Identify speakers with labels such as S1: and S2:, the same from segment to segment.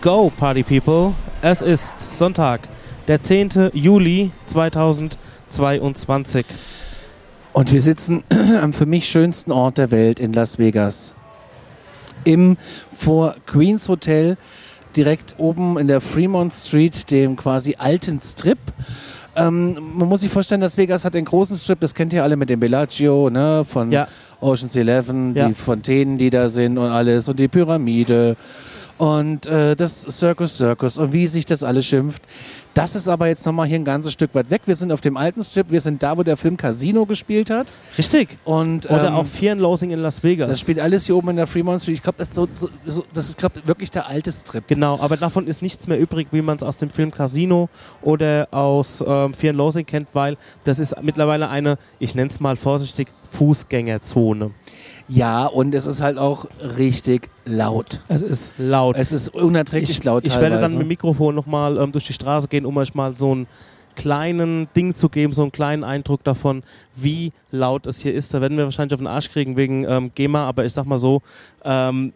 S1: Let's go, Party People. Es ist Sonntag, der 10. Juli 2022.
S2: Und wir sitzen am für mich schönsten Ort der Welt in Las Vegas. Im vor Queens Hotel, direkt oben in der Fremont Street, dem quasi alten Strip. Ähm, man muss sich vorstellen, Las Vegas hat den großen Strip, das kennt ihr alle mit dem Bellagio, ne, von
S1: Ja.
S2: Ocean's Eleven,
S1: Ja.
S2: die Fontänen, die da sind und alles und die Pyramide und äh, das Circus Circus und wie sich das alles schimpft. Das ist aber jetzt nochmal hier ein ganzes Stück weit weg. Wir sind auf dem alten Strip, wir sind da, wo der Film Casino gespielt hat.
S1: Richtig.
S2: Und,
S1: Oder
S2: ähm,
S1: auch Fear and Loathing in Las Vegas.
S2: das spielt alles hier oben in der Fremont Street. Ich glaube, das so, so, das ist glaub, wirklich der alte Strip.
S1: Genau, aber davon ist nichts mehr übrig, wie man es aus dem Film Casino oder aus ähm, Fear and Loathing kennt, weil das ist mittlerweile eine, ich nenne es mal vorsichtig, Fußgängerzone.
S2: Ja, und es ist halt auch richtig laut.
S1: Es ist laut.
S2: Es ist unerträglich
S1: ich,
S2: laut
S1: ich
S2: teilweise.
S1: werde dann mit dem Mikrofon nochmal ähm, durch die Straße gehen, um euch mal so einen kleinen Ding zu geben, so einen kleinen Eindruck davon, wie laut es hier ist. Da werden wir wahrscheinlich auf den Arsch kriegen wegen ähm, GEMA, aber ich sag mal so, ähm,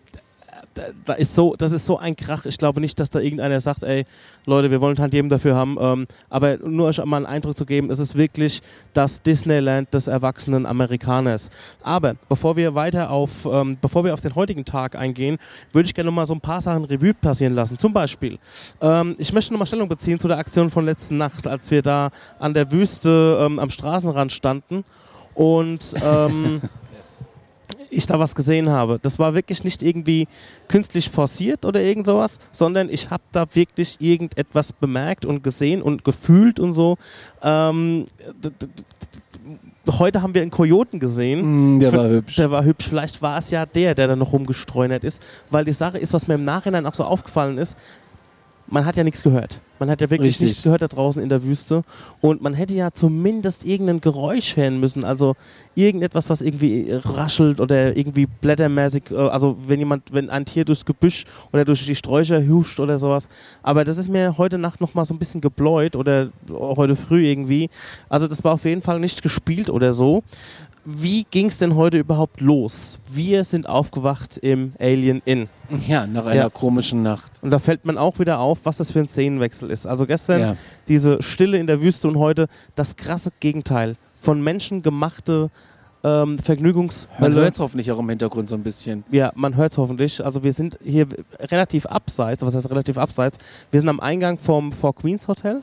S1: da, da ist so, das ist so ein Krach. Ich glaube nicht, dass da irgendeiner sagt, ey, Leute, wir wollen Tantiemen dafür haben. Ähm, aber nur euch mal einen Eindruck zu geben, es ist wirklich das Disneyland des erwachsenen Amerikaners. Aber bevor wir weiter auf, ähm, bevor wir auf den heutigen Tag eingehen, würde ich gerne noch mal so ein paar Sachen Revue passieren lassen. Zum Beispiel, ähm, ich möchte noch mal Stellung beziehen zu der Aktion von letzten Nacht, als wir da an der Wüste ähm, am Straßenrand standen und ähm, ich da was gesehen habe. Das war wirklich nicht irgendwie künstlich forciert oder irgend sowas, sondern ich habe da wirklich irgendetwas bemerkt und gesehen und gefühlt und so. Ähm, heute haben wir einen Kojoten gesehen.
S2: Mm, der war hübsch.
S1: Der war hübsch. Vielleicht war es ja der, der da noch rumgestreunert ist. Weil die Sache ist, was mir im Nachhinein auch so aufgefallen ist, man hat ja nichts gehört. Man hat ja wirklich
S2: Richtig.
S1: nichts gehört da draußen in der Wüste. Und man hätte ja zumindest irgendein Geräusch hören müssen. Also irgendetwas, was irgendwie raschelt oder irgendwie blättermäßig. äh, Also wenn jemand, wenn ein Tier durchs Gebüsch oder durch die Sträucher huscht oder sowas. Aber das ist mir heute Nacht noch mal so ein bisschen gebläut oder heute früh irgendwie. Also das war auf jeden Fall nicht gespielt oder so. Wie ging es denn heute überhaupt los? Wir sind aufgewacht im Alien Inn.
S2: Ja, nach einer
S1: Ja.
S2: komischen Nacht.
S1: Und da fällt man auch wieder auf, was das für ein Szenenwechsel ist. Also gestern
S2: Ja.
S1: diese Stille in der Wüste und heute das krasse Gegenteil. Von Menschen gemachte ähm,
S2: Man
S1: Vergnügungshölle.
S2: hört es hoffentlich auch im Hintergrund so ein bisschen.
S1: Ja, man hört es hoffentlich. Also wir sind hier relativ abseits, was heißt relativ abseits? Wir sind am Eingang vom Four Queens Hotel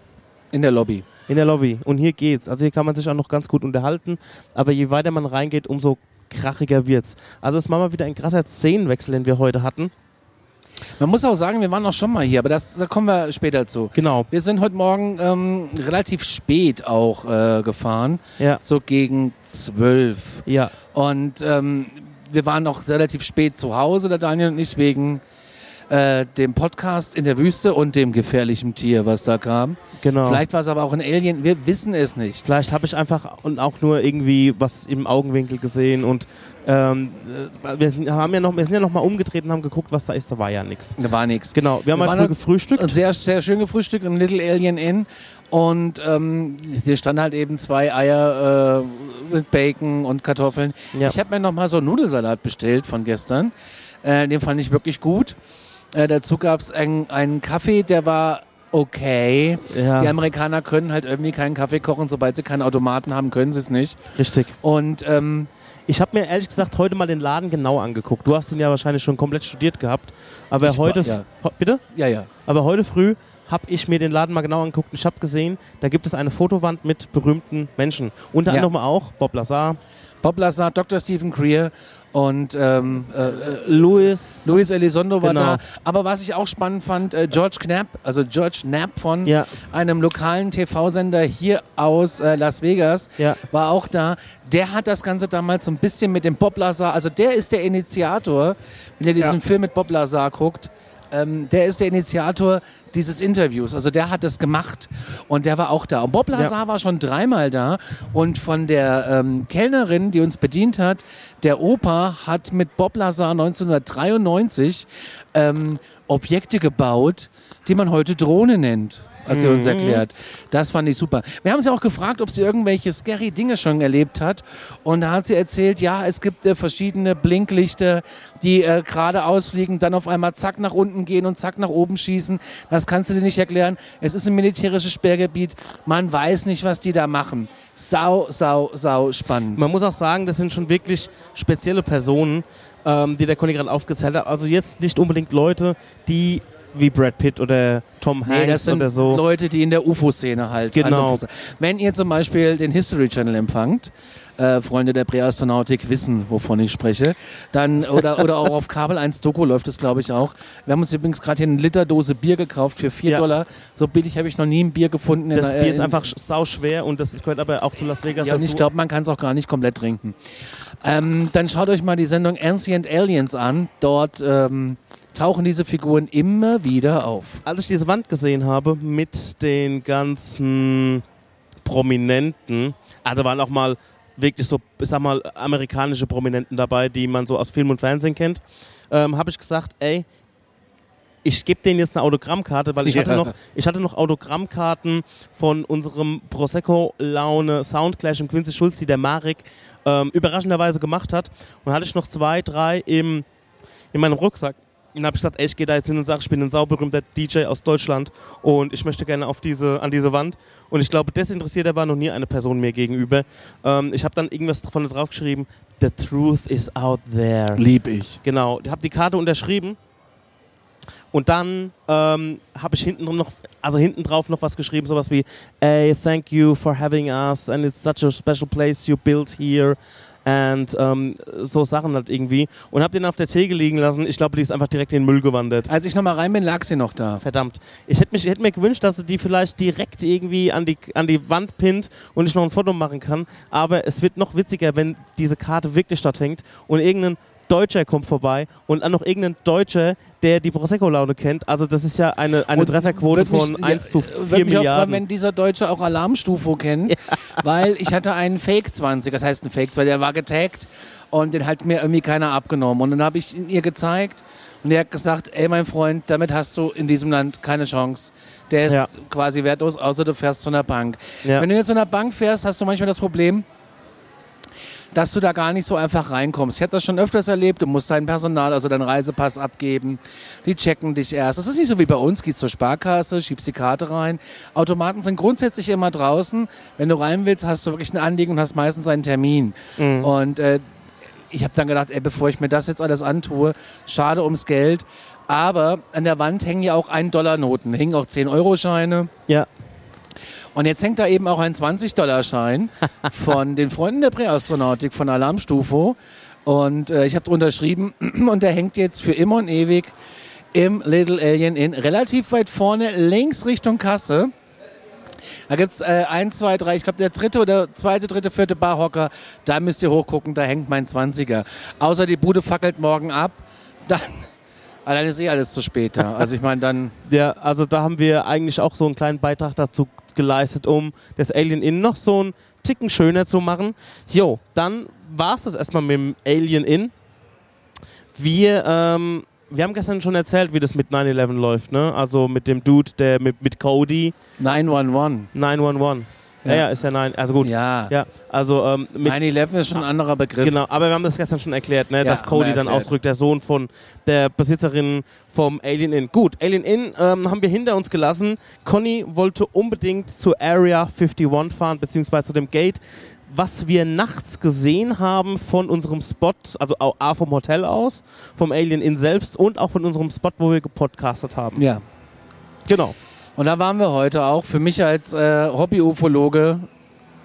S2: In der Lobby.
S1: In der Lobby. Und hier geht's. Also hier kann man sich auch noch ganz gut unterhalten. Aber je weiter man reingeht, umso krachiger wird's. Also es war mal wieder ein krasser Szenenwechsel, den wir heute hatten.
S2: Man muss auch sagen, wir waren auch schon mal hier, aber das, da kommen wir später zu.
S1: Genau.
S2: Wir sind heute Morgen ähm, relativ spät auch äh, gefahren,
S1: Ja.
S2: so gegen zwölf.
S1: Ja.
S2: Und ähm, wir waren auch relativ spät zu Hause, der Daniel und ich, wegen äh, dem Podcast in der Wüste und dem gefährlichen Tier, was da kam.
S1: Genau.
S2: Vielleicht war es aber auch ein Alien, wir wissen es nicht.
S1: Vielleicht habe ich einfach und auch nur irgendwie was im Augenwinkel gesehen und ähm, äh, wir, sind, haben ja noch, wir sind ja noch mal umgedreht und haben geguckt, was da ist. Da war ja nichts.
S2: Da war nichts.
S1: Genau, wir haben
S2: Wir
S1: früh gefrühstückt.
S2: Sehr, sehr schön gefrühstückt im Little Alien Inn. Und ähm, hier standen halt eben zwei Eier äh, mit Bacon und Kartoffeln.
S1: Ja.
S2: Ich habe mir noch mal so einen Nudelsalat bestellt von gestern. Äh, den fand ich wirklich gut. Äh, dazu gab es einen, einen Kaffee, der war okay.
S1: Ja.
S2: Die Amerikaner können halt irgendwie keinen Kaffee kochen. Sobald sie keinen Automaten haben, können sie es nicht.
S1: Richtig.
S2: Und ähm,
S1: Ich habe mir ehrlich gesagt heute mal den Laden genau angeguckt. Du hast ihn ja wahrscheinlich schon komplett studiert gehabt. Aber
S2: Ich war-
S1: heute,
S2: ja.
S1: Bitte?
S2: ja, ja.
S1: Aber heute früh habe ich mir den Laden mal genau angeguckt. und Ich habe gesehen, da gibt es eine Fotowand mit berühmten Menschen. Unter
S2: Ja.
S1: anderem auch Bob Lazar,
S2: Bob Lazar, Dr. Stephen Greer und ähm, äh, äh,
S1: Louis.
S2: Luis Elizondo war
S1: Genau.
S2: da. Aber was ich auch spannend fand, äh, George Knapp, also George Knapp von
S1: Ja.
S2: einem lokalen TV-Sender hier aus äh, Las Vegas,
S1: Ja.
S2: war auch da. Der hat das Ganze damals so ein bisschen mit dem Bob Lazar, also der ist der Initiator, wenn ihr diesen
S1: Ja.
S2: Film mit Bob Lazar guckt, ähm, der ist der Initiator dieses Interviews. Also der hat das gemacht und der war auch da. Und Bob Lazar war schon dreimal da und von der ähm, Kellnerin, die uns bedient hat, der Opa hat mit Bob Lazar 1993 ähm, Objekte gebaut, die man heute Drohne nennt. Hat sie uns
S1: Mhm.
S2: erklärt. Das fand ich super. Wir haben sie auch gefragt, ob sie irgendwelche scary Dinge schon erlebt hat. Und da hat sie erzählt, ja, es gibt äh, verschiedene Blinklichter, die äh, gerade ausfliegen, dann auf einmal zack nach unten gehen und zack nach oben schießen. Das kannst du dir nicht erklären. Es ist ein militärisches Sperrgebiet. Man weiß nicht, was die da machen. Sau, sau, sau spannend.
S1: Man muss auch sagen, das sind schon wirklich spezielle Personen, ähm, die der Conny gerade aufgezählt hat. Also jetzt nicht unbedingt Leute, die wie Brad Pitt oder Tom Hanks
S2: Nee, das sind
S1: oder so.
S2: Leute, die in der UFO-Szene halt.
S1: Genau.
S2: Wenn ihr zum Beispiel den History Channel empfangt, äh, Freunde der Präastronautik wissen, wovon ich spreche, dann oder, oder auch auf Kabel 1 Doku läuft es, glaube ich, auch. Wir haben uns übrigens gerade hier eine Literdose Bier gekauft für 4
S1: Ja.
S2: Dollar. So billig habe ich noch nie ein Bier gefunden.
S1: Das
S2: in,
S1: Bier ist
S2: in-
S1: einfach sau schwer und das gehört aber auch zu Las Vegas
S2: Ja, und ich glaube, man kann es auch gar nicht komplett trinken. Ähm, dann schaut euch mal die Sendung Ancient Aliens an. Dort ähm, tauchen diese Figuren immer wieder auf.
S1: Als ich diese Wand gesehen habe mit den ganzen Prominenten, da waren auch mal wirklich so, ich sag mal, amerikanische Prominenten dabei, die man so aus Film und Fernsehen kennt, ähm, habe ich gesagt, ey, ich gebe denen jetzt eine Autogrammkarte, weil ich hatte noch, ich hatte noch Autogrammkarten von unserem Prosecco Laune Soundclash im Quincy Schulz, die der Marek ähm, überraschenderweise gemacht hat. Und hatte ich noch zwei, drei im, in meinem Rucksack. Und habe ich gesagt, ey, ich gehe da jetzt hin und sage, ich bin ein sauberühmter DJ aus Deutschland und ich möchte gerne auf diese, an diese Wand. Und ich glaube, desinteressierter war noch nie eine Person mir gegenüber. Ähm, ich habe dann irgendwas von drauf geschrieben, The truth is out there.
S2: Lieb ich.
S1: Genau, ich habe die Karte unterschrieben und dann ähm, habe ich hinten noch, also hinten drauf noch was geschrieben, sowas wie, hey, thank you for having us and it's such a special place you built here and ähm, so Sachen halt irgendwie und habe den auf der Theke liegen lassen. Ich glaube, die ist einfach direkt in den Müll gewandert.
S2: Als ich nochmal rein bin, lag sie noch da.
S1: Verdammt. Ich hätte hätte mir gewünscht, dass sie die vielleicht direkt irgendwie an die, an die Wand pinnt und ich noch ein Foto machen kann. Aber es wird noch witziger, wenn diese Karte wirklich dort hängt und irgendein Deutscher kommt vorbei und dann noch irgendein Deutscher, der die Prosecco-Laune kennt. Also das ist ja eine, eine
S2: Und
S1: Trefferquote
S2: mich-
S1: von 1 zu 4
S2: Würde mich auch freuen, wenn dieser Deutsche auch Alarmstufe kennt, weil ich hatte einen Fake 20, das heißt ein Fake 20, der war getaggt und den hat mir irgendwie keiner abgenommen. Und dann habe ich ihn ihr gezeigt und er hat gesagt, ey mein Freund, damit hast du in diesem Land keine Chance. Der ist
S1: Ja.
S2: quasi wertlos, außer du fährst zu einer Bank.
S1: Ja.
S2: Wenn du jetzt zu einer Bank fährst, hast du manchmal das Problem, dass du da gar nicht so einfach reinkommst. Ich habe das schon öfters erlebt, du musst dein Personal, also deinen Reisepass abgeben, die checken dich erst. Das ist nicht so wie bei uns, gehst zur Sparkasse, schiebst die Karte rein. Automaten sind grundsätzlich immer draußen. Wenn du rein willst, hast du wirklich ein Anliegen und hast meistens einen Termin.
S1: Mhm.
S2: Und äh, ich habe dann gedacht, ey, bevor ich mir das jetzt alles antue, schade ums Geld. Aber an der Wand hängen ja auch 1-Dollar-Noten, hängen auch 10-Euro-Scheine.
S1: ja.
S2: Und jetzt hängt da eben auch ein 20-Dollar-Schein von den Freunden der Präastronautik von Alarmstufo. Und äh, ich habe unterschrieben und der hängt jetzt für immer und ewig im Little Alien Inn, relativ weit vorne, links Richtung Kasse. Da gibt's äh, eins, zwei, drei, ich glaube der dritte oder zweite, dritte, vierte Barhocker. Da müsst ihr hochgucken, da hängt mein 20er. Außer die Bude fackelt morgen ab, dann, ah, dann ist eh alles zu spät. Also ich meine, dann
S1: Ja, also da haben wir eigentlich auch so einen kleinen Beitrag dazu geleistet, um das Alien Inn noch so einen Ticken schöner zu machen. Jo, dann war es das erstmal mit dem Alien Inn. Wir, ähm, wir haben gestern schon erzählt, wie das mit 9-11 läuft, ne? Also mit dem Dude, der mit, mit Cody
S2: 911.
S1: 911. Ja.
S2: Ja.
S1: ist ja nein. Also gut.
S2: Ja,
S1: Ja, also ähm, mit
S2: 9-11 ist schon ein anderer Begriff.
S1: Genau, aber wir haben das gestern schon erklärt, ne,
S2: Ja,
S1: dass Cody dann ausdrückt, der Sohn von der Besitzerin vom Alien Inn. Gut, Alien Inn ähm, haben wir hinter uns gelassen. Conny wollte unbedingt zur Area 51 fahren, beziehungsweise zu dem Gate. Was wir nachts gesehen haben von unserem Spot, also A vom Hotel aus, vom Alien Inn selbst und auch von unserem Spot, wo wir gepodcastet haben.
S2: Ja.
S1: Genau.
S2: Und da waren wir heute auch. Für mich als äh, Hobby-Ufologe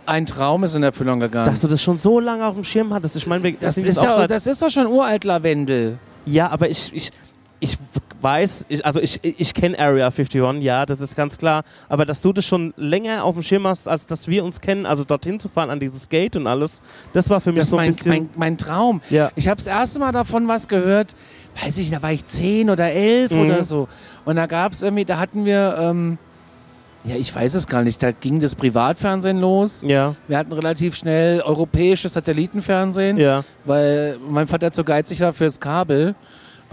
S2: ein Traum ist in Erfüllung gegangen.
S1: Dass du das schon so lange auf dem Schirm hattest. Ich meine,
S2: das,
S1: sind
S2: ist ja, das ist doch schon uralt Lavendel.
S1: Ja, aber ich, ich, ich weiß, ich, also ich, ich kenne Area 51, ja, das ist ganz klar. Aber dass du das schon länger auf dem Schirm hast, als dass wir uns kennen, also dorthin zu fahren an dieses Gate und alles, das war für mich
S2: Das
S1: so ein
S2: mein,
S1: bisschen.
S2: mein, mein Traum.
S1: ja.
S2: Ich habe das erste Mal davon was gehört, weiß ich, da war ich zehn oder elf
S1: Mhm.
S2: oder so. Und da gab es irgendwie, da hatten wir, ähm, ja, ich weiß es gar nicht, da ging das Privatfernsehen los.
S1: Ja,
S2: Wir hatten relativ schnell europäisches Satellitenfernsehen.
S1: ja,
S2: weil mein Vater zu geizig war fürs Kabel.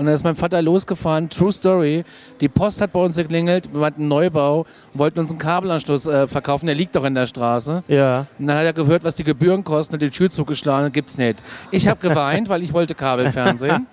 S2: Und dann ist mein Vater losgefahren, True Story. Die Post hat bei uns geklingelt, wir hatten einen Neubau, wollten uns einen Kabelanschluss äh, verkaufen, der liegt doch in der Straße.
S1: Ja.
S2: Und dann hat er gehört, was die Gebühren kosten, hat die Tür zugeschlagen, gibt's nicht. Ich habe geweint, weil ich wollte Kabelfernsehen.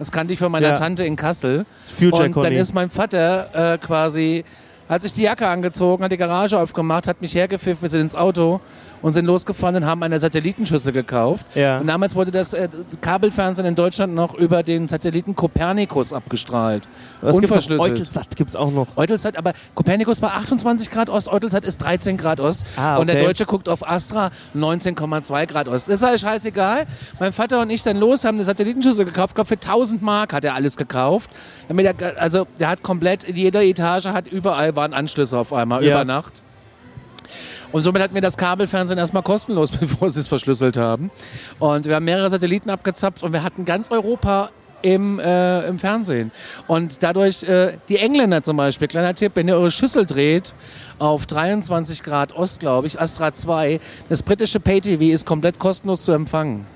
S2: Das kannte ich von meiner
S1: Ja.
S2: Tante in Kassel.
S1: Future
S2: Und dann ist mein Vater äh, quasi, hat sich die Jacke angezogen, hat die Garage aufgemacht, hat mich hergepfiffen, wir sind ins Auto und sind losgefahren und haben eine Satellitenschüssel gekauft.
S1: Ja.
S2: Und damals wurde das äh, Kabelfernsehen in Deutschland noch über den Satelliten Copernicus abgestrahlt.
S1: Was gibt's?
S2: Unverschlüsselt.
S1: Eutelsat gibt's auch noch.
S2: Eutelsat, aber Copernicus war 28 Grad Ost, Eutelsat ist 13 Grad Ost.
S1: Ah,
S2: Und der
S1: okay.
S2: Deutsche guckt auf Astra 19,2 Grad Ost. Das ist halt scheißegal. Mein Vater und ich dann los, haben eine Satellitenschüssel gekauft. Ich glaube, für 1000 Mark hat er alles gekauft. Damit er, also, der hat komplett, in jeder Etage hat überall waren Anschlüsse auf einmal,
S1: Ja.
S2: über Nacht. Und somit hatten wir das Kabelfernsehen erstmal kostenlos, bevor sie es verschlüsselt haben. Und wir haben mehrere Satelliten abgezapft und wir hatten ganz Europa im, äh, im Fernsehen. Und dadurch, äh, die Engländer zum Beispiel, kleiner Tipp, wenn ihr eure Schüssel dreht auf 23 Grad Ost, glaube ich, Astra 2, das britische Pay-TV ist komplett kostenlos zu empfangen.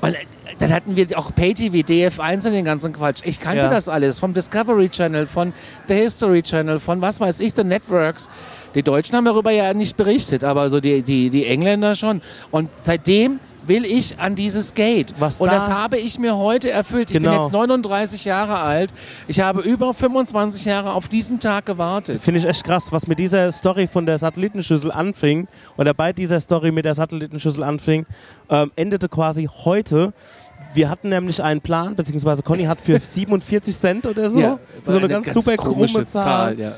S2: Weil äh, dann hatten wir auch Pay-TV, DF1 und den ganzen Quatsch. Ich kannte
S1: Ja.
S2: das alles vom Discovery Channel, von The History Channel, von was weiß ich, The Networks. Die Deutschen haben darüber ja nicht berichtet, aber so die, die, die Engländer schon. Und seitdem will ich an dieses Gate.
S1: Was
S2: und
S1: da-
S2: das habe ich mir heute erfüllt. Ich bin
S1: Genau.
S2: jetzt 39 Jahre alt. Ich habe über 25 Jahre auf diesen Tag gewartet.
S1: Finde ich echt krass, was mit dieser Story von der Satellitenschüssel anfing oder bei dieser Story mit der Satellitenschüssel anfing, ähm, endete quasi heute. Wir hatten nämlich einen Plan, beziehungsweise Conny hat für 47 Cent oder so,
S2: Ja,
S1: so eine, ganz, super
S2: komische
S1: krumme Zahl.
S2: ja.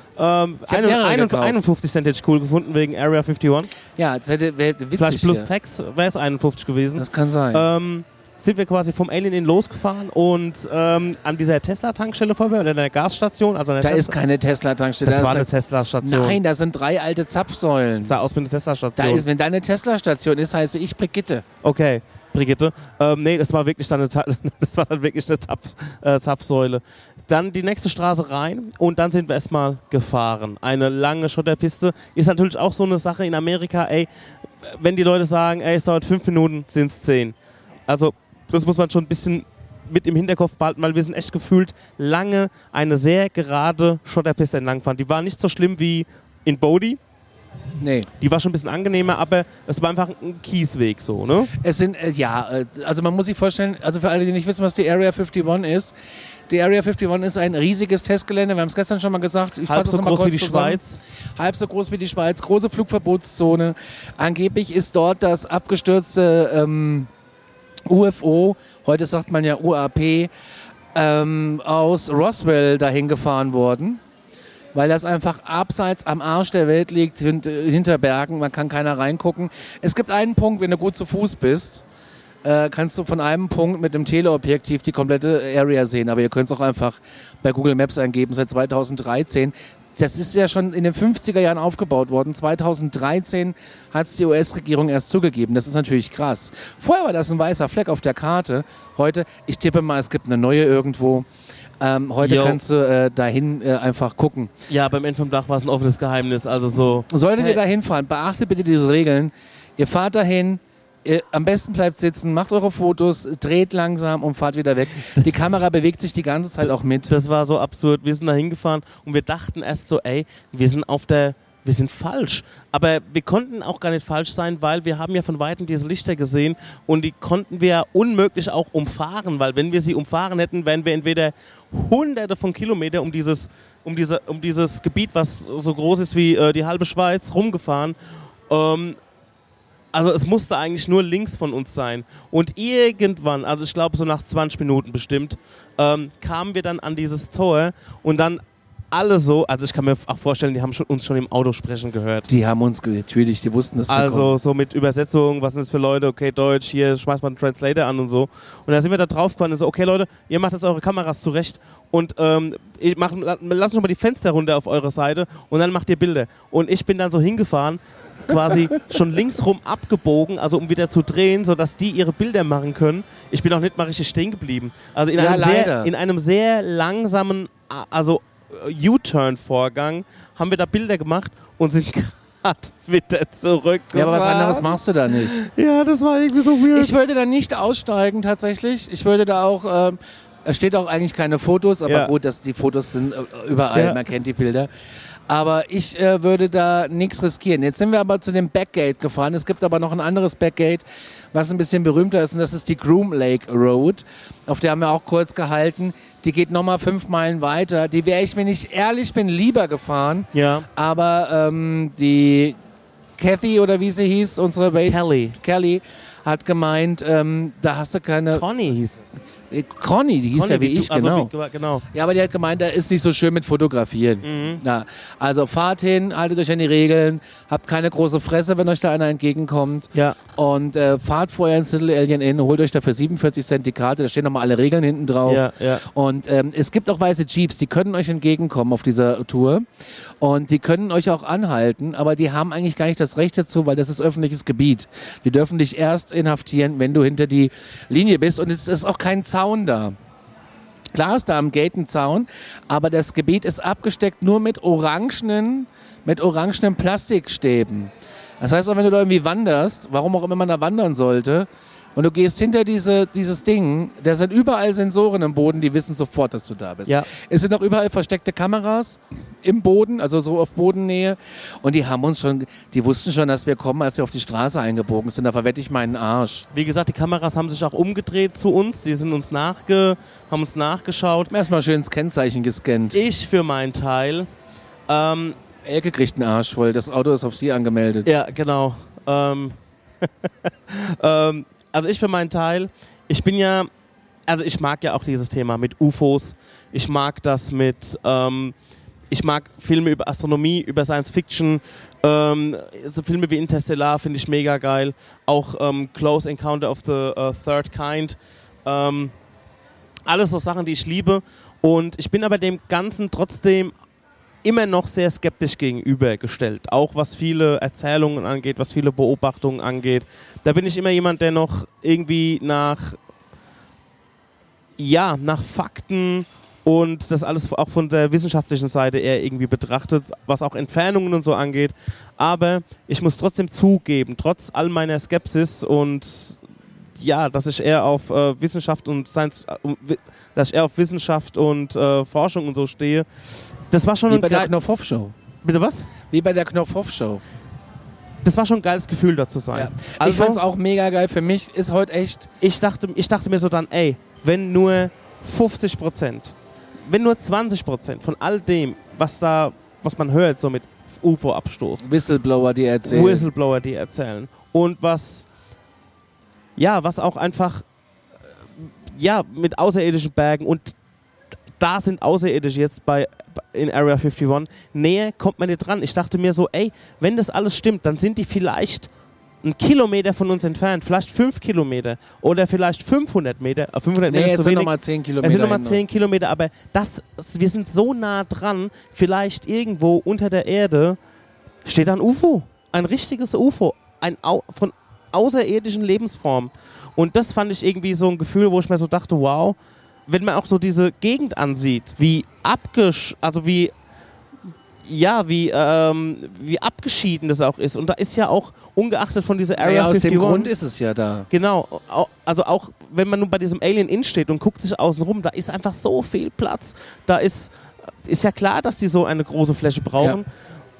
S1: Ähm,
S2: Ich
S1: ein- ein-
S2: gekauft.
S1: 51 Cent hätte ich cool gefunden wegen Area 51.
S2: Ja, das hätte, wäre witzig
S1: Vielleicht plus
S2: hier.
S1: Tax wäre es 51 gewesen.
S2: Das kann sein.
S1: ähm, sind wir quasi vom Alien Inn losgefahren und ähm, an dieser Tesla-Tankstelle vorbei oder der Gasstation. Also an der
S2: da ist
S1: Tesla
S2: keine Tesla-Tankstelle.
S1: das
S2: da
S1: war
S2: ist
S1: eine Tesla-Station.
S2: Nein, da sind drei alte Zapfsäulen.
S1: sah aus wie eine
S2: Da
S1: Tesla-Station.
S2: ist, wenn da eine Tesla-Station ist, heiße ich Brigitte.
S1: Okay, Brigitte. Ähm, nee, das war wirklich dann eine, das war dann wirklich eine Zapf, äh, Zapfsäule. Dann die nächste Straße rein und dann sind wir erstmal gefahren. Eine lange Schotterpiste ist natürlich auch so eine Sache in Amerika, ey, wenn die Leute sagen, ey, es dauert fünf Minuten, sind es zehn. Also, das muss man schon ein bisschen mit im Hinterkopf behalten, weil wir sind echt gefühlt lange eine sehr gerade Schotterpiste entlang gefahren. Die war nicht so schlimm wie in Bodie.
S2: Nee.
S1: Die war schon ein bisschen angenehmer, aber es war einfach ein Kiesweg so, ne?
S2: Es sind, äh, ja, äh, also man muss sich vorstellen, also für alle, die nicht wissen, was die Area 51 ist, die Area 51 ist ein riesiges Testgelände, wir haben es gestern schon mal gesagt, ich
S1: Halb so groß
S2: kurz
S1: wie die
S2: zusammen.
S1: Schweiz.
S2: Halb so groß wie die Schweiz, große Flugverbotszone. Angeblich ist dort das abgestürzte ähm, UFO, heute sagt man ja UAP, ähm, aus Roswell dahin gefahren worden. Weil das einfach abseits am Arsch der Welt liegt, hint, hinter Bergen, man kann keiner reingucken. Es gibt einen Punkt, wenn du gut zu Fuß bist, äh, kannst du von einem Punkt mit dem Teleobjektiv die komplette Area sehen. Aber ihr könnt es auch einfach bei Google Maps eingeben, seit 2013. Das ist ja schon in den 50er Jahren aufgebaut worden. 2013 hat es die US-Regierung erst zugegeben. Das ist natürlich krass. Vorher war das ein weißer Fleck auf der Karte. Heute, ich tippe mal, es gibt eine neue irgendwo. Ähm, heute
S1: Jo.
S2: kannst du äh, dahin äh, einfach gucken.
S1: Ja, beim Ende vom Dach war es ein offenes Geheimnis. Also so.
S2: Solltet
S1: Hey.
S2: ihr da hinfahren, beachtet bitte diese Regeln. Ihr fahrt dahin, ihr, am besten bleibt sitzen, macht eure Fotos, dreht langsam und fahrt wieder weg. Die Kamera bewegt sich die ganze Zeit auch mit.
S1: Das war so absurd. Wir sind da hingefahren und wir dachten erst so, ey, wir sind auf der. Wir sind falsch. Aber wir konnten auch gar nicht falsch sein, weil wir haben ja von Weitem diese Lichter gesehen und die konnten wir unmöglich auch umfahren, weil wenn wir sie umfahren hätten, wären wir entweder hunderte von Kilometern um dieses, um diese, um dieses Gebiet, was so groß ist wie äh, die halbe Schweiz, rumgefahren. Ähm, also es musste eigentlich nur links von uns sein. Und irgendwann, also ich glaube so nach 20 Minuten bestimmt, ähm, kamen wir dann an dieses Tor und dann alle so, also ich kann mir auch vorstellen, die haben schon, uns schon im Auto sprechen gehört.
S2: Die haben uns natürlich, die wussten das.
S1: Also so mit Übersetzung, was sind das für Leute, okay, Deutsch, hier schmeißt man einen Translator an und so. Und da sind wir da drauf gefahren und so, okay Leute, ihr macht jetzt eure Kameras zurecht und ähm, ich mach, la- lasst schon mal die Fenster runter auf eure Seite und dann macht ihr Bilder. Und ich bin dann so hingefahren, quasi schon linksrum abgebogen, also um wieder zu drehen, sodass die ihre Bilder machen können. Ich bin auch nicht mal richtig stehen geblieben. Also in,
S2: Ja,
S1: einem,
S2: leider.
S1: sehr, in einem sehr langsamen, also U-Turn-Vorgang haben wir da Bilder gemacht und sind gerade wieder zurück.
S2: Ja, aber was anderes machst du da nicht.
S1: Ja, das war irgendwie so weird.
S2: Ich würde da nicht aussteigen tatsächlich. Ich würde da auch ähm, Es steht auch eigentlich keine Fotos, aber
S1: Ja.
S2: gut, dass die Fotos sind äh, überall,
S1: Ja.
S2: man kennt die Bilder. Aber ich äh, würde da nichts riskieren. Jetzt sind wir aber zu dem Backgate gefahren. Es gibt aber noch ein anderes Backgate, was ein bisschen berühmter ist, und das ist die Groom Lake Road. Auf der haben wir auch kurz gehalten. Die geht nochmal fünf Meilen weiter. Die wäre ich, wenn ich ehrlich bin, lieber gefahren.
S1: Ja.
S2: Aber ähm, die Kathy oder wie sie hieß, unsere Wait
S1: Kelly.
S2: Kelly, hat gemeint, ähm, da hast du keine.
S1: Conny hieß
S2: Conny, die hieß
S1: Conny,
S2: ja wie
S1: du-
S2: ich,
S1: also
S2: genau.
S1: Wie, genau.
S2: Ja, aber die hat gemeint, da ist nicht so schön mit Fotografieren.
S1: Mhm.
S2: Ja, also fahrt hin, haltet euch an die Regeln, habt keine große Fresse, wenn euch da einer entgegenkommt.
S1: Ja.
S2: Und äh, fahrt vorher ins Little Alien Inn, holt euch da für 47 Cent die Karte, da stehen nochmal alle Regeln hinten drauf.
S1: Ja, ja.
S2: Und ähm, es gibt auch weiße Jeeps, die können euch entgegenkommen auf dieser Tour. Und die können euch auch anhalten, aber die haben eigentlich gar nicht das Recht dazu, weil das ist öffentliches Gebiet. Die dürfen dich erst inhaftieren, wenn du hinter die Linie bist. Und es ist auch kein Zaun da. Klar ist da am Gate ein Zaun, aber das Gebiet ist abgesteckt nur mit orangenen, mit orangenen Plastikstäben. Das heißt auch, wenn du da irgendwie wanderst, warum auch immer man da wandern sollte, und du gehst hinter diese, dieses Ding, da sind überall Sensoren im Boden, die wissen sofort, dass du da bist.
S1: Ja.
S2: Es sind auch überall versteckte Kameras im Boden, also so auf Bodennähe. Und die haben uns schon, die wussten schon, dass wir kommen, als wir auf die Straße eingebogen sind. Da verwette ich meinen Arsch.
S1: Wie gesagt, die Kameras haben sich auch umgedreht zu uns. Die sind uns nachge, haben uns nachgeschaut.
S2: Erstmal schön ins Kennzeichen gescannt.
S1: Ich für meinen Teil, ähm,
S2: Elke kriegt einen Arsch voll. Das Auto ist auf sie angemeldet.
S1: ja, genau. Ähm, ähm, also ich für meinen Teil, ich bin ja, also ich mag ja auch dieses Thema mit UFOs. Ich mag das mit, ähm, ich mag Filme über Astronomie, über Science Fiction. Ähm, so Filme wie Interstellar finde ich mega geil. Auch ähm, Close Encounter of the äh, Third Kind. Ähm, alles so Sachen, die ich liebe. Und ich bin aber dem Ganzen trotzdem immer noch sehr skeptisch gegenübergestellt. Auch was viele Erzählungen angeht, was viele Beobachtungen angeht. Da bin ich immer jemand, der noch irgendwie nach, ja, nach Fakten und das alles auch von der wissenschaftlichen Seite eher irgendwie betrachtet, was auch Entfernungen und so angeht. Aber ich muss trotzdem zugeben, trotz all meiner Skepsis und ja, dass ich eher auf äh, Wissenschaft und Science, äh, dass ich eher auf Wissenschaft und äh, Forschung und so stehe. Das war schon
S2: Wie
S1: ein
S2: bei der Knopfhoff-Show.
S1: Bitte was?
S2: Wie bei der Knopfhoff-Show.
S1: Das war schon ein geiles Gefühl, da zu sein.
S2: Ja.
S1: Also,
S2: ich fand's auch mega geil. Für mich ist heute echt.
S1: ich dachte, ich dachte mir so dann, ey, wenn nur 50 Prozent, wenn nur 20 Prozent von all dem, was da, was man hört, so mit UFO-Abstoß,
S2: Whistleblower, die erzählen.
S1: Whistleblower, die erzählen und was, ja, was auch einfach, äh, ja, mit außerirdischen Bergen und da sind Außerirdische jetzt bei in Area 51. Näher kommt man nicht dran. Ich dachte mir so, ey, wenn das alles stimmt, dann sind die vielleicht einen Kilometer von uns entfernt, vielleicht fünf Kilometer oder vielleicht 500 Meter. Äh, 500
S2: Nee,
S1: Meter
S2: jetzt
S1: zu
S2: sind nochmal 10 Kilometer.
S1: Es sind nochmal
S2: hin.
S1: 10 Kilometer, aber das, wir sind so nah dran, vielleicht irgendwo unter der Erde steht ein UFO. Ein richtiges UFO. Ein Au von außerirdischen Lebensformen. Und das fand ich irgendwie so ein Gefühl, wo ich mir so dachte, wow, wenn man auch so diese Gegend ansieht, wie abgesch... also wie... Ja, wie, ähm, wie abgeschieden das auch ist. Und da ist ja auch, ungeachtet von dieser Area
S2: Naja, aus dem
S1: 51,
S2: Grund ist es ja da.
S1: Genau, au- also auch wenn man nun bei diesem Alien Inn steht und guckt sich außen rum, da ist einfach so viel Platz. Da ist, ist ja klar, dass die so eine große Fläche brauchen,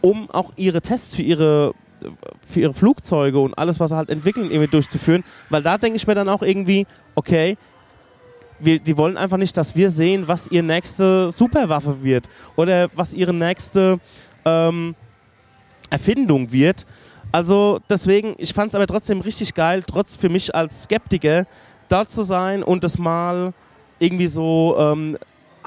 S1: um auch ihre Tests für ihre, für ihre Flugzeuge und alles, was sie halt entwickeln, irgendwie durchzuführen. Weil da denke ich mir dann auch irgendwie, okay, wir, die wollen einfach nicht, dass wir sehen, was ihre nächste Superwaffe wird oder was ihre nächste ähm, Erfindung wird. Also deswegen, ich fand es aber trotzdem richtig geil, trotz für mich als Skeptiker dort zu sein und das mal irgendwie so ähm,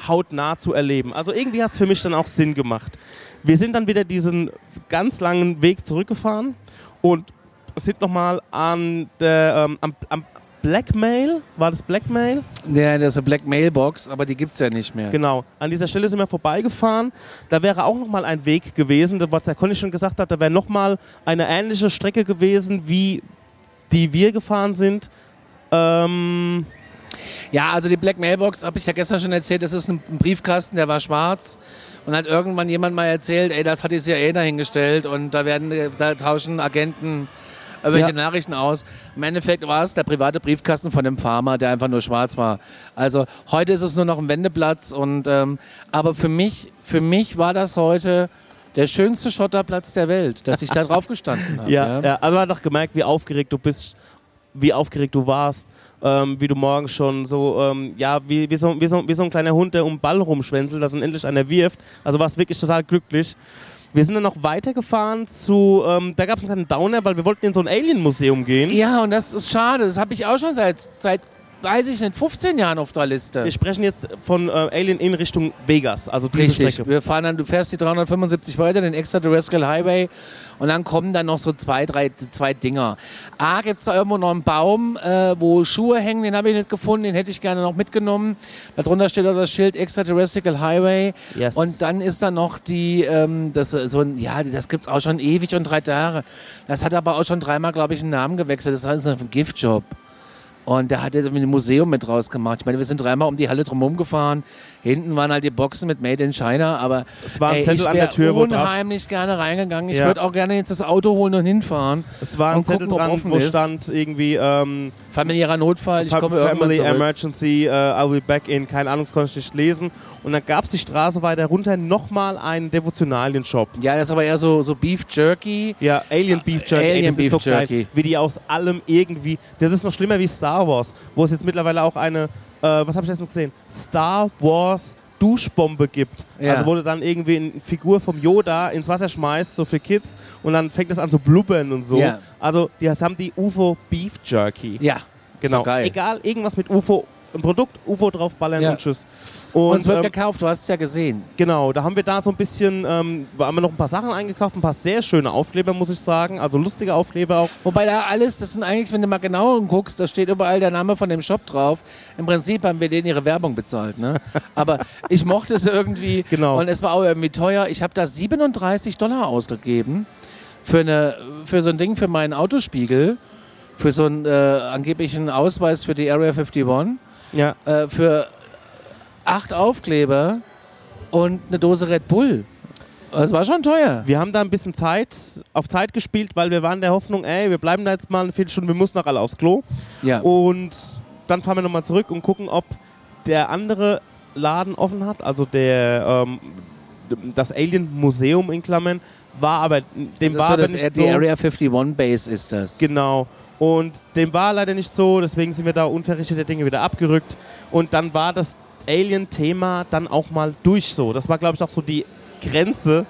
S1: hautnah zu erleben. Also irgendwie hat es für mich dann auch Sinn gemacht. Wir sind dann wieder diesen ganz langen Weg zurückgefahren und sind nochmal an der, ähm, am, am Blackmail, war das Blackmail?
S2: Ja, das ist eine Black Mailbox, aber die gibt's ja nicht mehr.
S1: Genau. An dieser Stelle sind wir vorbeigefahren. Da wäre auch nochmal ein Weg gewesen, was der Conny schon gesagt hat, da wäre nochmal eine ähnliche Strecke gewesen, wie die wir gefahren sind. Ähm,
S2: Ja, also die Black Mailbox, habe ich ja gestern schon erzählt, das ist ein ein Briefkasten, der war schwarz. Und hat irgendwann jemand mal erzählt, ey, das hat die CIA dahingestellt und da werden, da tauschen Agenten irgendwelche
S1: Ja.
S2: Nachrichten aus. Im Endeffekt war es der private Briefkasten von dem Farmer, der einfach nur schwarz war. Also heute ist es nur noch ein Wendeplatz und ähm, aber für mich, für mich war das heute der schönste Schotterplatz der Welt, dass ich da drauf gestanden habe.
S1: Ja, ja. Also man hat doch gemerkt, wie aufgeregt du bist, wie aufgeregt du warst, ähm, wie du morgens schon so, ähm, ja, wie, wie, so, wie, so, wie so ein kleiner Hund, der um den Ball rumschwänzelt, dass ihn endlich einer wirft. Also warst wirklich total glücklich. Wir sind dann noch weitergefahren zu, ähm, da gab es einen kleinen Downer, weil wir wollten in so ein Alien-Museum gehen.
S2: Ja, und das ist schade. Das habe ich auch schon seit, seit, weiß ich nicht, 15 Jahren auf der Liste.
S1: Wir sprechen jetzt von äh, Alien in Richtung Vegas, also diese
S2: Richtig.
S1: Strecke.
S2: Wir fahren dann, du fährst die 375 weiter, den Extraterrestrial Highway und dann kommen dann noch so zwei, drei, zwei Dinger. A, gibt es da irgendwo noch einen Baum, äh, wo Schuhe hängen, den habe ich nicht gefunden, den hätte ich gerne noch mitgenommen. Darunter steht auch das Schild Extraterrestrial Highway.
S1: Yes.
S2: Und dann ist da noch die, ähm, das, äh, so ein, ja, das gibt's auch schon ewig und drei Jahre. Das hat aber auch schon dreimal, glaube ich, einen Namen gewechselt. Das heißt ein Giftjob. Und der hat jetzt irgendwie ein Museum mit rausgemacht. Ich meine, wir sind dreimal um die Halle drumherum gefahren. Hinten waren halt die Boxen mit Made in China, aber
S1: Es war ein
S2: ey, ich
S1: an der
S2: wäre
S1: Tür,
S2: unheimlich gerne reingegangen. Ich
S1: Ja.
S2: würde auch gerne jetzt das Auto holen und hinfahren.
S1: Es war ein Zettel
S2: gucken,
S1: dran,
S2: offen
S1: wo
S2: ist.
S1: stand irgendwie ähm,
S2: Familiärer Notfall, ich komme
S1: Family
S2: zurück.
S1: Emergency, äh, I'll be back in, keine Ahnung, das konnte ich nicht lesen. Und dann gab es die Straße weiter runter nochmal einen Devotionalien-Shop.
S2: Ja, das ist aber eher so, so Beef Jerky.
S1: Ja, Alien Beef Jerky. ey,
S2: Alien
S1: das
S2: Beef
S1: so geil,
S2: Jerky.
S1: wie die aus allem irgendwie. Das ist noch schlimmer wie Star Wars, wo es jetzt mittlerweile auch eine, äh, was habe ich letztens gesehen? Star Wars Duschbombe gibt.
S2: Ja.
S1: Also wo du dann irgendwie eine Figur vom Yoda ins Wasser schmeißt, so für Kids, und dann fängt es an zu blubbern und so.
S2: Ja.
S1: Also die haben die UFO Beef Jerky.
S2: Ja,
S1: Genau.
S2: So.
S1: Egal, irgendwas mit UFO, ein Produkt, UFO draufballern
S2: Ja.
S1: und tschüss.
S2: Und
S1: Und
S2: es wird
S1: ähm,
S2: gekauft, du hast es ja gesehen.
S1: genau, da haben wir da so ein bisschen, ähm, da haben wir noch ein paar Sachen eingekauft, ein paar sehr schöne Aufkleber, muss ich sagen. Also lustige Aufkleber auch.
S2: Wobei da alles, das sind eigentlich, wenn du mal genau guckst, da steht überall der Name von dem Shop drauf. Im Prinzip haben wir denen ihre Werbung bezahlt, ne? Aber ich mochte es irgendwie.
S1: Genau.
S2: Und es war auch irgendwie teuer. Ich habe da 37 Dollar ausgegeben für, eine, für so ein Ding für meinen Autospiegel, für so einen äh, angeblichen Ausweis für die Area 51,
S1: Ja.
S2: äh, für acht Aufkleber und eine Dose Red Bull. Das war schon teuer.
S1: Wir haben da ein bisschen Zeit, auf Zeit gespielt, weil wir waren der Hoffnung, ey, wir bleiben da jetzt mal eine Viertelstunde, wir müssen noch alle aufs Klo.
S2: Ja.
S1: Und dann fahren wir nochmal zurück und gucken, ob der andere Laden offen hat, also der, ähm, das Alien Museum in Klammern, war aber, dem
S2: das
S1: war
S2: so,
S1: aber
S2: das,
S1: nicht
S2: die
S1: so.
S2: Area 51 Base ist das.
S1: Genau. Und dem war leider nicht so, deswegen sind wir da unverrichteter Dinge wieder abgerückt. Und dann war das Alien-Thema dann auch mal durch so. Das war, glaube ich, auch so die Grenze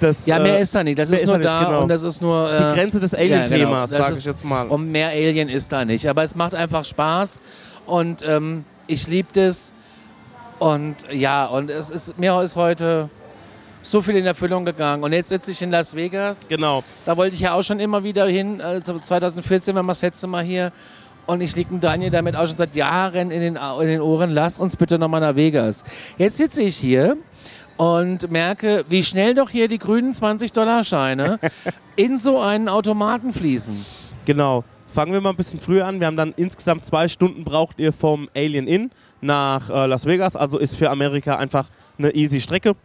S1: des.
S2: Ja, mehr
S1: äh,
S2: ist da nicht. Das ist
S1: ist
S2: nur
S1: da nicht, genau.
S2: und das ist nur.
S1: die
S2: Äh,
S1: Grenze des
S2: ja,
S1: Alien-Themas,
S2: genau. Das
S1: sage ich jetzt mal.
S2: Und mehr Alien ist da nicht. Aber es macht einfach Spaß und ähm, ich liebe das. Und ja, und es ist, mir ist heute so viel in Erfüllung gegangen. Und jetzt sitze ich in Las Vegas.
S1: genau.
S2: Da wollte ich ja auch schon immer wieder hin. Also 2014 war wir das letzte Mal hier. Und ich liege Daniel damit auch schon seit Jahren in den, in den Ohren. Lass uns bitte nochmal nach Vegas. Jetzt sitze ich hier und merke, wie schnell doch hier die grünen 20-Dollar-Scheine in so einen Automaten fließen.
S1: Genau. Fangen wir mal ein bisschen früher an. Wir haben dann insgesamt zwei Stunden braucht ihr vom Alien Inn nach äh, Las Vegas. Also ist für Amerika einfach eine easy Strecke.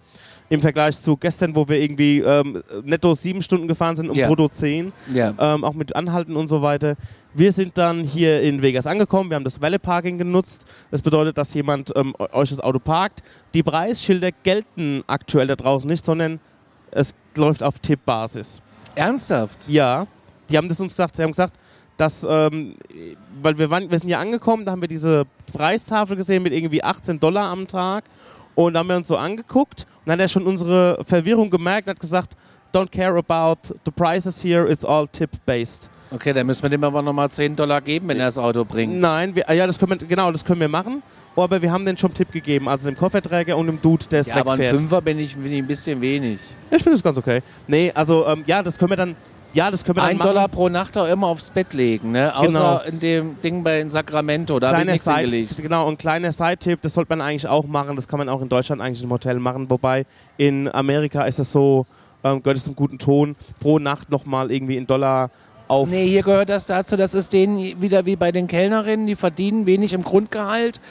S1: Im Vergleich zu gestern, wo wir irgendwie ähm, netto sieben Stunden gefahren sind und
S2: Ja.
S1: brutto zehn.
S2: Ja.
S1: ähm, auch mit Anhalten und so weiter. Wir sind dann hier in Vegas angekommen, wir haben das Valet Parking genutzt. Das bedeutet, dass jemand ähm, eu- euch das Auto parkt. Die Preisschilder gelten aktuell da draußen nicht, sondern es läuft auf Tippbasis.
S2: Ernsthaft?
S1: Ja, die haben das uns gesagt. Sie haben gesagt, dass, ähm, weil wir, waren, wir sind hier angekommen, da haben wir diese Preistafel gesehen mit irgendwie 18 Dollar am Tag und da haben wir uns so angeguckt und dann hat er schon unsere Verwirrung gemerkt und hat gesagt, don't care about the prices here, it's all tip-based.
S2: Okay, dann müssen wir dem aber nochmal 10 Dollar geben, wenn er das Auto bringt.
S1: Nein, wir, ja, das können wir, genau, das können wir machen. Aber wir haben den schon Tipp gegeben, also dem Kofferträger und dem Dude, der es
S2: Ja, aber ein
S1: wegfährt.
S2: Fünfer bin ich, bin ich ein bisschen wenig.
S1: Ich finde das ganz okay. Nee, also ähm, ja, das können wir dann, ja, das können wir dann
S2: Ein
S1: machen.
S2: Dollar pro Nacht auch immer aufs Bett legen, ne? Außer
S1: Genau.
S2: in dem Ding bei in Sacramento, da habe ich nichts
S1: Side,
S2: hingelegt.
S1: genau, und kleiner Side-Tipp, das sollte man eigentlich auch machen. Das kann man auch in Deutschland eigentlich im Hotel machen. Wobei in Amerika ist es so, ähm, gehört es zum guten Ton, pro Nacht nochmal irgendwie in Dollar auf.
S2: Nee, hier gehört das dazu, das ist denen wieder wie bei den Kellnerinnen, die verdienen wenig im Grundgehalt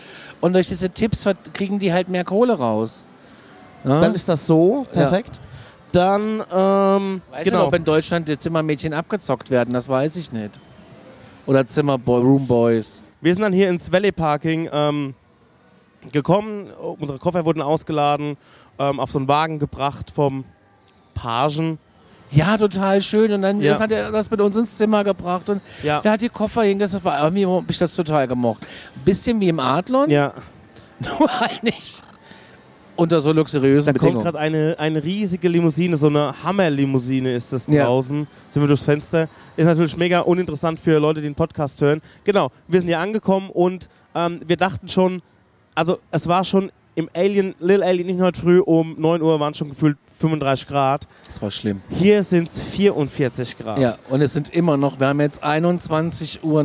S2: und durch diese Tipps kriegen die halt mehr Kohle raus. Ja?
S1: Dann ist das so,
S2: Ja.
S1: Dann, ähm,
S2: Weiß
S1: genau.
S2: nicht, ob in Deutschland die Zimmermädchen abgezockt werden, das weiß ich nicht. Oder Zimmerboy, Roomboys.
S1: Wir sind dann hier ins Valley Parking ähm, gekommen. Unsere Koffer wurden ausgeladen, ähm, auf so einen Wagen gebracht vom Pagen.
S2: Ja, total schön. Und dann
S1: Ja.
S2: hat er das mit uns ins Zimmer gebracht und
S1: Ja.
S2: der hat die Koffer hingesetzt. Das war irgendwie hab ich das total gemocht. Bisschen wie im Adlon,
S1: Ja,
S2: nur halt nicht unter so luxuriösen
S1: da kommt
S2: Bedingungen.
S1: gerade eine, eine riesige Limousine, so eine Hammer-Limousine ist das
S2: Ja.
S1: draußen. Sind wir durchs Fenster. Ist natürlich mega uninteressant für Leute, die den Podcast hören. Genau, wir sind hier angekommen und ähm, wir dachten schon, also es war schon im Alien, Lil Alien, nicht heute früh, um 9 Uhr waren schon gefühlt 35 Grad.
S2: Das war schlimm.
S1: Hier sind es 44 Grad.
S2: Ja, und es sind immer noch, wir haben jetzt 21.59 Uhr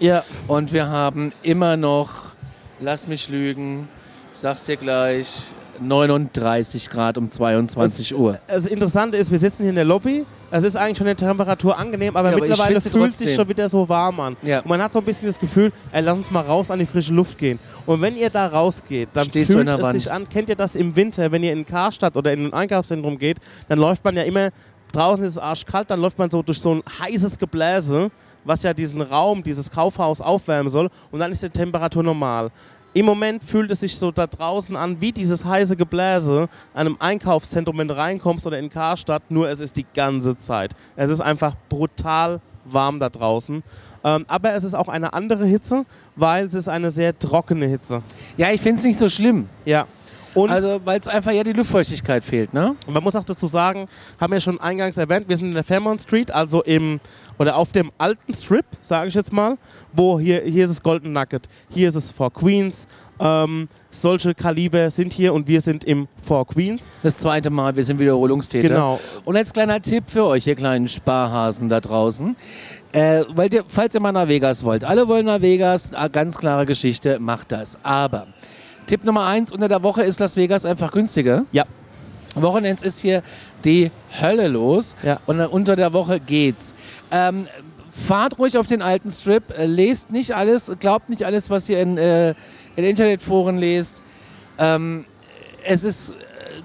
S1: Ja,
S2: und wir haben immer noch, lass mich lügen, sag's dir gleich, 39 Grad um 22 Uhr.
S1: das Interessante ist, wir sitzen hier in der Lobby. Es ist eigentlich von der Temperatur angenehm, aber
S2: Ja, aber
S1: mittlerweile
S2: schwitze
S1: fühlt sich
S2: trotzdem.
S1: schon wieder so warm an.
S2: Ja.
S1: Und man hat so ein bisschen das Gefühl, ey, lass uns mal raus an die frische Luft gehen. Und wenn ihr da rausgeht, dann
S2: Stehst
S1: fühlt es
S2: Wand.
S1: sich an. Kennt ihr das im Winter, wenn ihr in Karstadt oder in ein Einkaufszentrum geht, dann läuft man ja immer, draußen ist es arschkalt, dann läuft man so durch so ein heißes Gebläse, was ja diesen Raum, dieses Kaufhaus aufwärmen soll. Und dann ist die Temperatur normal. Im Moment fühlt es sich so da draußen an wie dieses heiße Gebläse an einem Einkaufszentrum, wenn du reinkommst oder in Karstadt, nur es ist die ganze Zeit. Es ist einfach brutal warm da draußen. Ähm, aber es ist auch eine andere Hitze, weil es ist eine sehr trockene Hitze.
S2: Ja, ich finde es nicht so schlimm.
S1: Ja. Und
S2: Also, weil es einfach ja die Luftfeuchtigkeit fehlt, ne?
S1: Und man muss auch dazu sagen, haben wir schon eingangs erwähnt, wir sind in der Fairmont Street, also im oder auf dem alten Strip, sage ich jetzt mal, wo hier, hier ist es Golden Nugget, hier ist es Four Queens. Ähm, solche Kaliber sind hier und wir sind im Four Queens.
S2: Das zweite Mal, wir sind Wiederholungstäter.
S1: Genau.
S2: Und als kleiner Tipp für euch, ihr kleinen Sparhasen da draußen. Äh, weil ihr, falls ihr mal nach Vegas wollt, alle wollen nach Vegas, ah, ganz klare Geschichte, macht das. Aber Tipp Nummer eins, unter der Woche ist Las Vegas einfach günstiger.
S1: Ja.
S2: Wochenends ist hier die Hölle los
S1: Ja.
S2: und unter der Woche geht's. Ähm, fahrt ruhig auf den alten Strip, äh, lest nicht alles, glaubt nicht alles, was ihr in, äh, in Internetforen lest. Ähm, es ist, äh,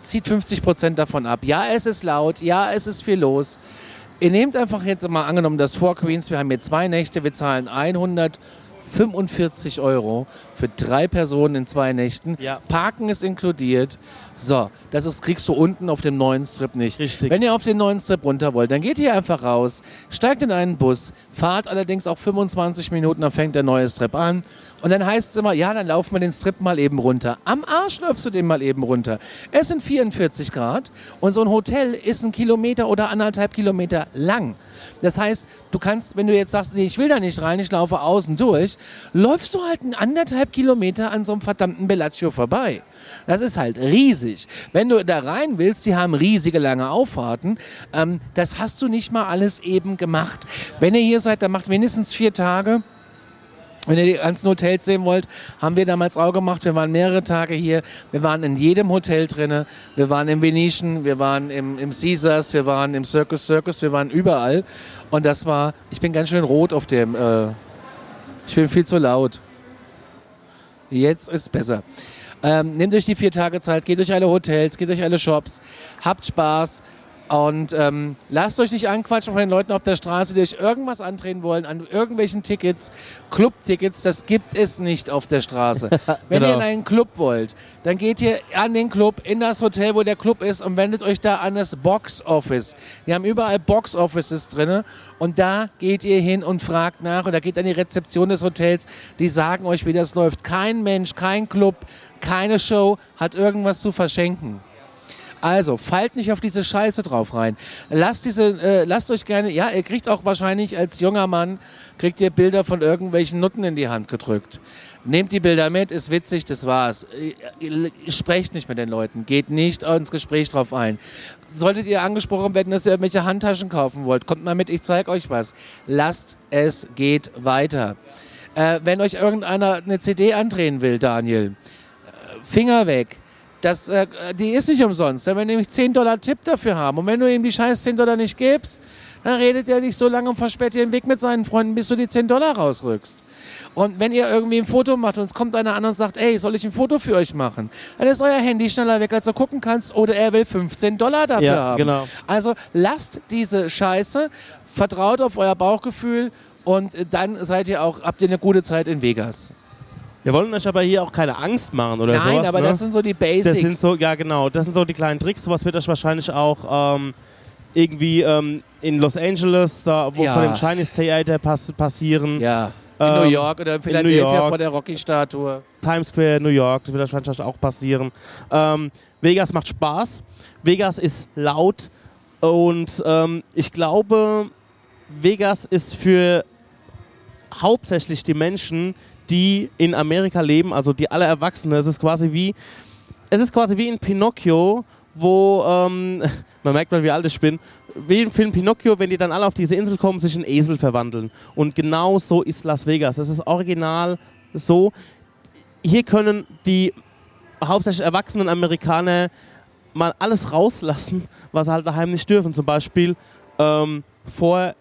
S2: zieht 50% davon ab. Ja, es ist laut, ja, es ist viel los. Ihr nehmt einfach jetzt mal angenommen, das Four Queens, wir haben hier zwei Nächte, wir zahlen 145 Euro für drei Personen in zwei Nächten.
S1: Ja.
S2: Parken ist inkludiert. So, das ist, kriegst du unten auf dem neuen Strip nicht.
S1: Richtig.
S2: Wenn ihr auf den neuen Strip runter wollt, dann geht ihr einfach raus, steigt in einen Bus, fahrt allerdings auch 25 Minuten, dann fängt der neue Strip an. Und dann heißt es immer, ja, dann laufen wir den Strip mal eben runter. Am Arsch läufst du den mal eben runter. Es sind 44 Grad und so ein Hotel ist ein Kilometer oder anderthalb Kilometer lang. Das heißt, du kannst, wenn du jetzt sagst, nee, ich will da nicht rein, ich laufe außen durch, läufst du halt einen anderthalb Kilometer an so einem verdammten Bellagio vorbei. Das ist halt riesig. Wenn du da rein willst, die haben riesige lange Auffahrten. Ähm, das hast du nicht mal alles eben gemacht. Wenn ihr hier seid, dann macht wenigstens vier Tage. Wenn ihr die ganzen Hotels sehen wollt, haben wir damals auch gemacht. Wir waren mehrere Tage hier. Wir waren in jedem Hotel drinne. Wir waren im Venetian, wir waren im, im Caesars, wir waren im Circus Circus, wir waren überall. Und das war, ich bin ganz schön rot auf dem, äh, ich bin viel zu laut. Jetzt ist besser. Ähm, nehmt euch die vier Tage Zeit, geht durch alle Hotels, geht durch alle Shops, habt Spaß und ähm, lasst euch nicht anquatschen von den Leuten auf der Straße, die euch irgendwas andrehen wollen, an irgendwelchen Tickets, Clubtickets, das gibt es nicht auf der Straße. Wenn
S1: Genau.
S2: ihr in einen Club wollt, dann geht ihr an den Club, in das Hotel, wo der Club ist und wendet euch da an das Box Office. Die haben überall Box Offices drinne und da geht ihr hin und fragt nach oder geht an die Rezeption des Hotels, die sagen euch, wie das läuft. Kein Mensch, kein Club, keine Show hat irgendwas zu verschenken. Also, fallt nicht auf diese Scheiße drauf rein. Lasst diese, äh, lasst euch gerne, ja, ihr kriegt auch wahrscheinlich als junger Mann, kriegt ihr Bilder von irgendwelchen Nutten in die Hand gedrückt. Nehmt die Bilder mit, ist witzig, das war's. Äh, Sprecht nicht mit den Leuten, geht nicht ins Gespräch drauf ein. Solltet ihr angesprochen werden, dass ihr irgendwelche Handtaschen kaufen wollt, kommt mal mit, ich zeig euch was. Lasst es geht weiter. Äh, wenn euch irgendeiner eine CD andrehen will, Daniel, Finger weg. Das, äh, die ist nicht umsonst. Der will nämlich 10 Dollar Tipp dafür haben. Und wenn du ihm die scheiß 10 Dollar nicht gibst, dann redet er dich so lange und versperrt dir den Weg mit seinen Freunden, bis du die 10 Dollar rausrückst. Und wenn ihr irgendwie ein Foto macht und es kommt einer an und sagt, ey, soll ich ein Foto für euch machen? Dann ist euer Handy schneller weg, als du gucken kannst, oder er will 15 Dollar dafür
S1: Ja,
S2: haben.
S1: genau.
S2: Also lasst diese Scheiße, vertraut auf euer Bauchgefühl und dann seid ihr auch, habt ihr eine gute Zeit in Vegas.
S1: Wir wollen euch aber hier auch keine Angst machen oder
S2: Nein,
S1: sowas.
S2: aber
S1: ne?
S2: das sind so die Basics.
S1: Das sind so, ja genau, das sind so die kleinen Tricks. Sowas wird euch wahrscheinlich auch ähm, irgendwie ähm, in Los Angeles, da wo
S2: Ja.
S1: von dem Chinese Theater pass passieren.
S2: ja. In
S1: Ähm,
S2: New York oder Philadelphia
S1: York.
S2: vor der Rocky-Statue.
S1: Times Square, New York, das wird euch wahrscheinlich auch passieren. Ähm, Vegas macht Spaß. Vegas ist laut und ähm, ich glaube, Vegas ist für hauptsächlich die Menschen, die in Amerika leben, also die alle Erwachsenen. Es ist quasi wie, es ist quasi wie in Pinocchio, wo ähm, man merkt mal, wie alt ich bin. Wie im Film Pinocchio, wenn die dann alle auf diese Insel kommen, sich in Esel verwandeln. Und genau so ist Las Vegas. Es ist original so. Hier können die hauptsächlich erwachsenen Amerikaner mal alles rauslassen, was sie halt daheim nicht dürfen. Zum Beispiel ähm, vor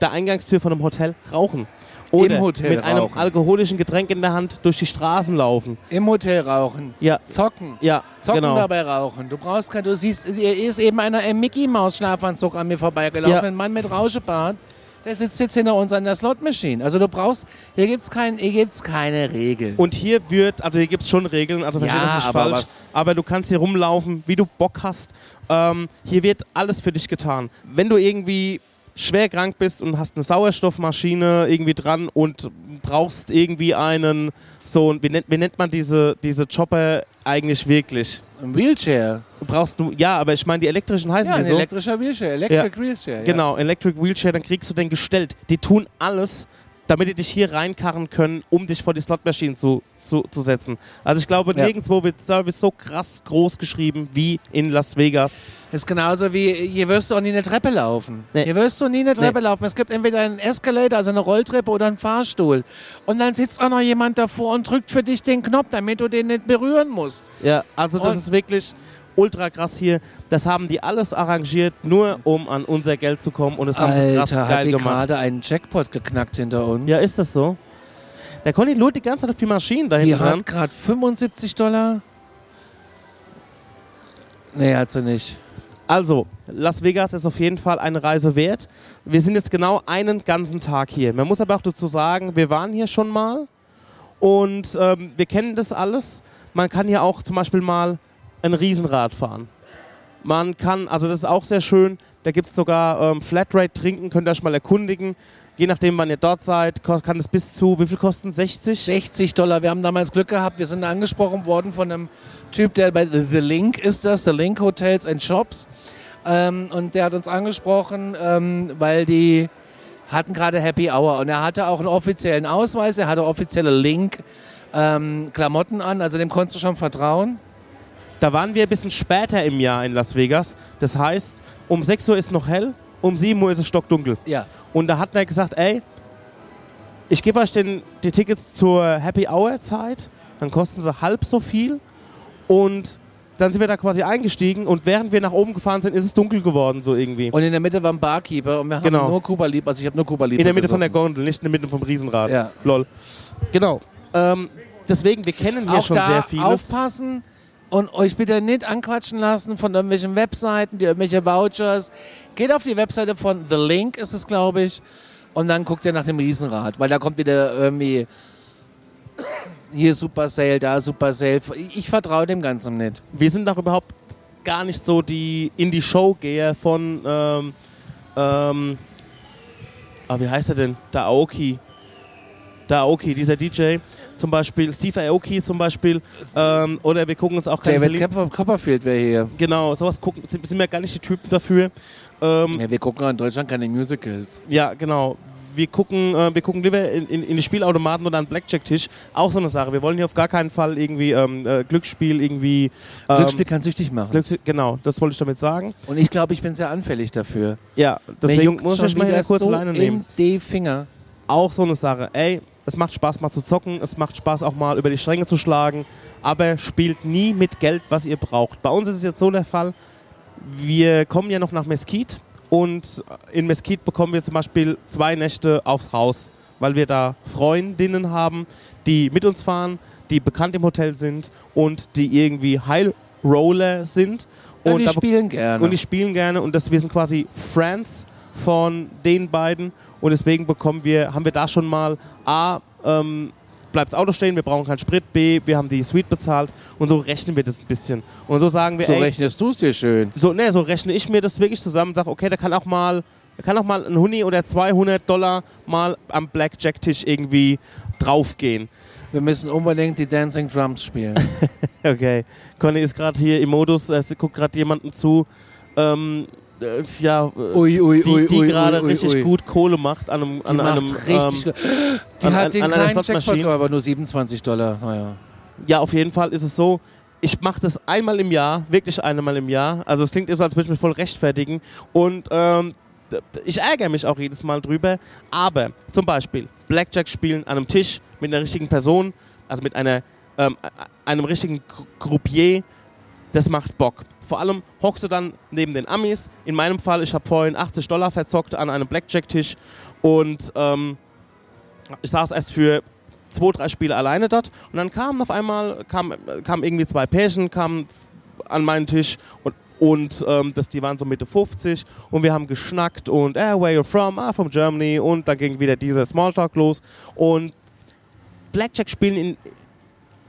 S1: der Eingangstür von einem Hotel rauchen. Oder
S2: Im Hotel
S1: mit einem
S2: rauchen.
S1: alkoholischen Getränk in der Hand durch die Straßen laufen.
S2: Im Hotel rauchen.
S1: Ja,
S2: Zocken.
S1: ja,
S2: Zocken
S1: genau.
S2: dabei rauchen. Du brauchst kein, du siehst, hier ist eben einer im Mickey Maus Schlafanzug an mir vorbeigelaufen,
S1: Ja.
S2: ein Mann mit Rauschebart. Der sitzt jetzt hinter uns an der Slot Machine. Also du brauchst, hier gibt's kein, hier gibt's keine Regeln.
S1: Und hier wird, also hier gibt es schon Regeln, also verstehe
S2: Ja,
S1: das nicht
S2: aber
S1: falsch,
S2: was-
S1: aber du kannst hier rumlaufen, wie du Bock hast. Ähm, hier wird alles für dich getan. Wenn du irgendwie schwer krank bist und hast eine Sauerstoffmaschine irgendwie dran und brauchst irgendwie einen, so, ein- wie nennt, wie nennt man diese, diese Chopper eigentlich wirklich?
S2: Ein Wheelchair.
S1: Brauchst du, ja, aber ich meine, die elektrischen heißen
S2: Ja,
S1: die
S2: ein
S1: so.
S2: elektrischer Wheelchair. Electric Wheelchair. Ja.
S1: Genau, Electric Wheelchair, dann kriegst du den gestellt. Die tun alles, damit die dich hier reinkarren können, um dich vor die Slot-Maschine zu, zu, zu setzen. Also ich glaube,
S2: Ja.
S1: nirgendwo wird Service so krass groß geschrieben wie in Las Vegas.
S2: Ist genauso wie, hier wirst du auch nie eine Treppe laufen.
S1: Nee.
S2: Hier wirst du nie eine Treppe
S1: Nee.
S2: laufen. Es gibt entweder einen Escalator, also eine Rolltreppe oder einen Fahrstuhl. Und dann sitzt auch noch jemand davor und drückt für dich den Knopf, damit du den nicht berühren musst.
S1: Ja, also das
S2: Und-
S1: ist wirklich ultra krass hier. Das haben die alles arrangiert, nur um an unser Geld zu kommen und es haben sie krass
S2: Alter, hat
S1: geil gemacht.
S2: gerade einen Jackpot geknackt hinter uns.
S1: Ja, ist das so? Der Conny lud die ganze Zeit auf die Maschinen da
S2: Die
S1: dran.
S2: hat gerade 75 Dollar. Nee, hat sie nicht.
S1: Also, Las Vegas ist auf jeden Fall eine Reise wert. Wir sind jetzt genau einen ganzen Tag hier. Man muss aber auch dazu sagen, wir waren hier schon mal und ähm, wir kennen das alles. Man kann hier auch zum Beispiel mal ein Riesenrad fahren. Man kann, also das ist auch sehr schön, da gibt es sogar ähm, Flatrate trinken, könnt ihr euch mal erkundigen. Je nachdem, wann ihr dort seid, kann es bis zu, wie viel kosten 60?
S2: 60 Dollar. Wir haben damals Glück gehabt. Wir sind angesprochen worden von einem Typ, der bei The Link ist das, The Link Hotels and Shops. Ähm, und der hat uns angesprochen, ähm, weil die hatten gerade Happy Hour. Und er hatte auch einen offiziellen Ausweis, er hatte offizielle Link-Klamotten an. Also dem konntest du schon vertrauen.
S1: Da waren wir ein bisschen später im Jahr in Las Vegas. Das heißt, um 6 Uhr ist noch hell, um 7 Uhr ist es stockdunkel.
S2: Ja.
S1: Und da hat er gesagt, ey, ich gebe euch den, die Tickets zur Happy Hour Zeit, dann kosten sie halb so viel. Und dann sind wir da quasi eingestiegen und während wir nach oben gefahren sind, ist es dunkel geworden, so irgendwie.
S2: Und in der Mitte war ein Barkeeper und wir haben
S1: Genau.
S2: nur Kuba Libre. Also ich habe nur Kuba Libre
S1: in der Mitte von der
S2: gesoffen.
S1: Gondel, nicht in der Mitte vom Riesenrad.
S2: Ja.
S1: Lol. Genau. Ähm, deswegen, wir kennen hier
S2: auch
S1: schon sehr vieles.
S2: aufpassen und euch bitte nicht anquatschen lassen von irgendwelchen Webseiten, die irgendwelche Vouchers. Geht auf die Webseite von The Link, ist es, glaube ich, und dann guckt ihr nach dem Riesenrad, weil da kommt wieder irgendwie hier Super Sale, da Super Sale. Ich, vertraue dem Ganzen nicht.
S1: wir sind auch überhaupt gar nicht so die Indie-Show-Geher von, ähm, ähm, ah, wie heißt er denn? Der Aoki. Der Aoki, dieser DJ. Zum Beispiel Steve Aoki zum Beispiel. Ähm, oder wir gucken uns auch
S2: David
S1: Cele-
S2: Cop- Copperfield wäre hier.
S1: Genau, sowas gucken, sind, sind wir gar nicht die Typen dafür. Ähm,
S2: Ja, wir gucken auch in Deutschland keine Musicals.
S1: ja, genau. Wir gucken, äh, wir gucken lieber in, in, in die Spielautomaten oder an den Blackjack-Tisch. Auch so eine Sache. Wir wollen hier auf gar keinen Fall irgendwie ähm, äh, Glücksspiel irgendwie. Ähm,
S2: Glücksspiel kann süchtig machen.
S1: Glücks genau, das wollte ich damit sagen.
S2: Und ich glaube, ich bin sehr anfällig dafür.
S1: Ja, deswegen muss ich mal kurz
S2: so
S1: Leine nehmen.
S2: in die Finger.
S1: Auch so eine Sache. Ey, es macht Spaß mal zu zocken, es macht Spaß auch mal über die Stränge zu schlagen, aber spielt nie mit Geld, was ihr braucht. Bei uns ist es jetzt so der Fall, wir kommen ja noch nach Mesquite Und in Mesquite bekommen wir zum Beispiel zwei Nächte aufs Haus, weil wir da Freundinnen haben, die mit uns fahren, die bekannt im Hotel sind und die irgendwie High Roller sind.
S2: Ja,
S1: und
S2: die spielen gerne.
S1: und die spielen gerne und das, wir sind quasi Friends von den beiden und deswegen bekommen wir, haben wir da schon mal A, ähm, bleibt das Auto stehen, wir brauchen keinen Sprit, B, wir haben die Suite bezahlt und so rechnen wir das ein bisschen. Und so sagen wir,
S2: so
S1: ey,
S2: rechnest du es dir schön.
S1: so, ne, so rechne ich mir das wirklich zusammen und sage, okay, da kann auch mal, da kann auch mal ein Huni oder 200 Dollar mal am Blackjack-Tisch irgendwie draufgehen.
S2: Wir müssen unbedingt die Dancing Drums spielen.
S1: Okay, Conny ist gerade hier im Modus, äh, sie guckt gerade jemanden zu, ähm, äh, ja, äh,
S2: Ui, ui,
S1: die,
S2: ui,
S1: die gerade richtig gut Kohle macht an einem,
S2: Die
S1: an
S2: macht
S1: einem
S2: richtig.
S1: ähm,
S2: die
S1: an-
S2: hat
S1: an-
S2: den
S1: an
S2: kleinen Jackpot,
S1: Slotmaschine.
S2: aber nur 27 Dollar. Naja.
S1: Ja, auf jeden Fall ist es so, ich mache das einmal im Jahr, wirklich einmal im Jahr. Also es klingt immer so, als würde ich mich voll rechtfertigen. Und ähm, ich ärgere mich auch jedes Mal drüber. Aber zum Beispiel Blackjack spielen an einem Tisch mit einer richtigen Person, also mit einer, ähm, einem richtigen Groupier, das macht Bock. Vor allem hockst du dann neben den Amis. In meinem Fall, ich habe vorhin 80 Dollar verzockt an einem Blackjack-Tisch und ähm, ich saß erst für zwei, drei Spiele alleine dort und dann kamen auf einmal, kamen kam irgendwie zwei Pärchen, kamen an meinen Tisch und und ähm, das, die waren so Mitte 50 und wir haben geschnackt und eh, where you from? Ah, from Germany und dann ging wieder dieser Smalltalk los und Blackjack spielen in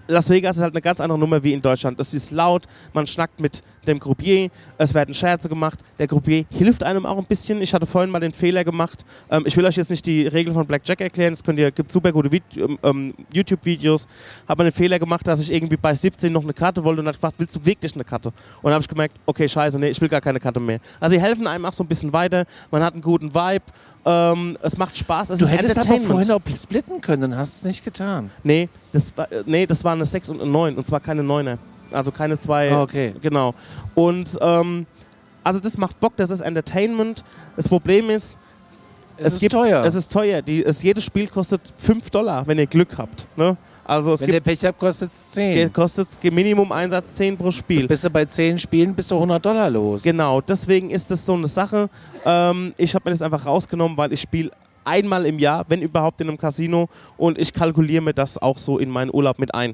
S1: Las Vegas ist halt eine ganz andere Nummer wie in Deutschland. Es ist laut, man schnackt mit dem Groupier, es werden Scherze gemacht. Der Groupier hilft einem auch ein bisschen. Ich hatte vorhin mal den Fehler gemacht. Ähm, ich will euch jetzt nicht die Regeln von Blackjack erklären, es gibt super gute ähm, ähm, YouTube-Videos. Habe einen Fehler gemacht, dass ich irgendwie bei 17 noch eine Karte wollte und hat gefragt, willst du wirklich eine Karte? Und habe ich gemerkt, okay, scheiße, nee, ich will gar keine Karte mehr. Also sie helfen einem auch so ein bisschen weiter, man hat einen guten Vibe, ähm, es macht Spaß, es
S2: Du
S1: ist
S2: hättest aber vorhin auch splitten können, hast es nicht getan.
S1: Nee, das war, äh, nee, das war eine 6 und eine 9 und zwar keine 9er. Also keine zwei.
S2: Ah, okay.
S1: Genau. Und ähm, also das macht Bock, das ist Entertainment. Das Problem ist,
S2: Es, ist
S1: gibt,
S2: teuer.
S1: Es ist teuer. Die, es, jedes Spiel kostet 5 Dollar, wenn ihr Glück habt. Ne? Also es
S2: Wenn der
S1: gibt,
S2: Pech habt, kostet es 10.
S1: kostet Minimum Einsatz 10 pro Spiel.
S2: Bist du bei 10 Spielen, bist du 100 Dollar los.
S1: Genau, deswegen ist das so eine Sache. Ähm, ich habe mir das einfach rausgenommen, weil ich spiele einmal im Jahr, wenn überhaupt in einem Casino und ich kalkuliere mir das auch so in meinen Urlaub mit ein.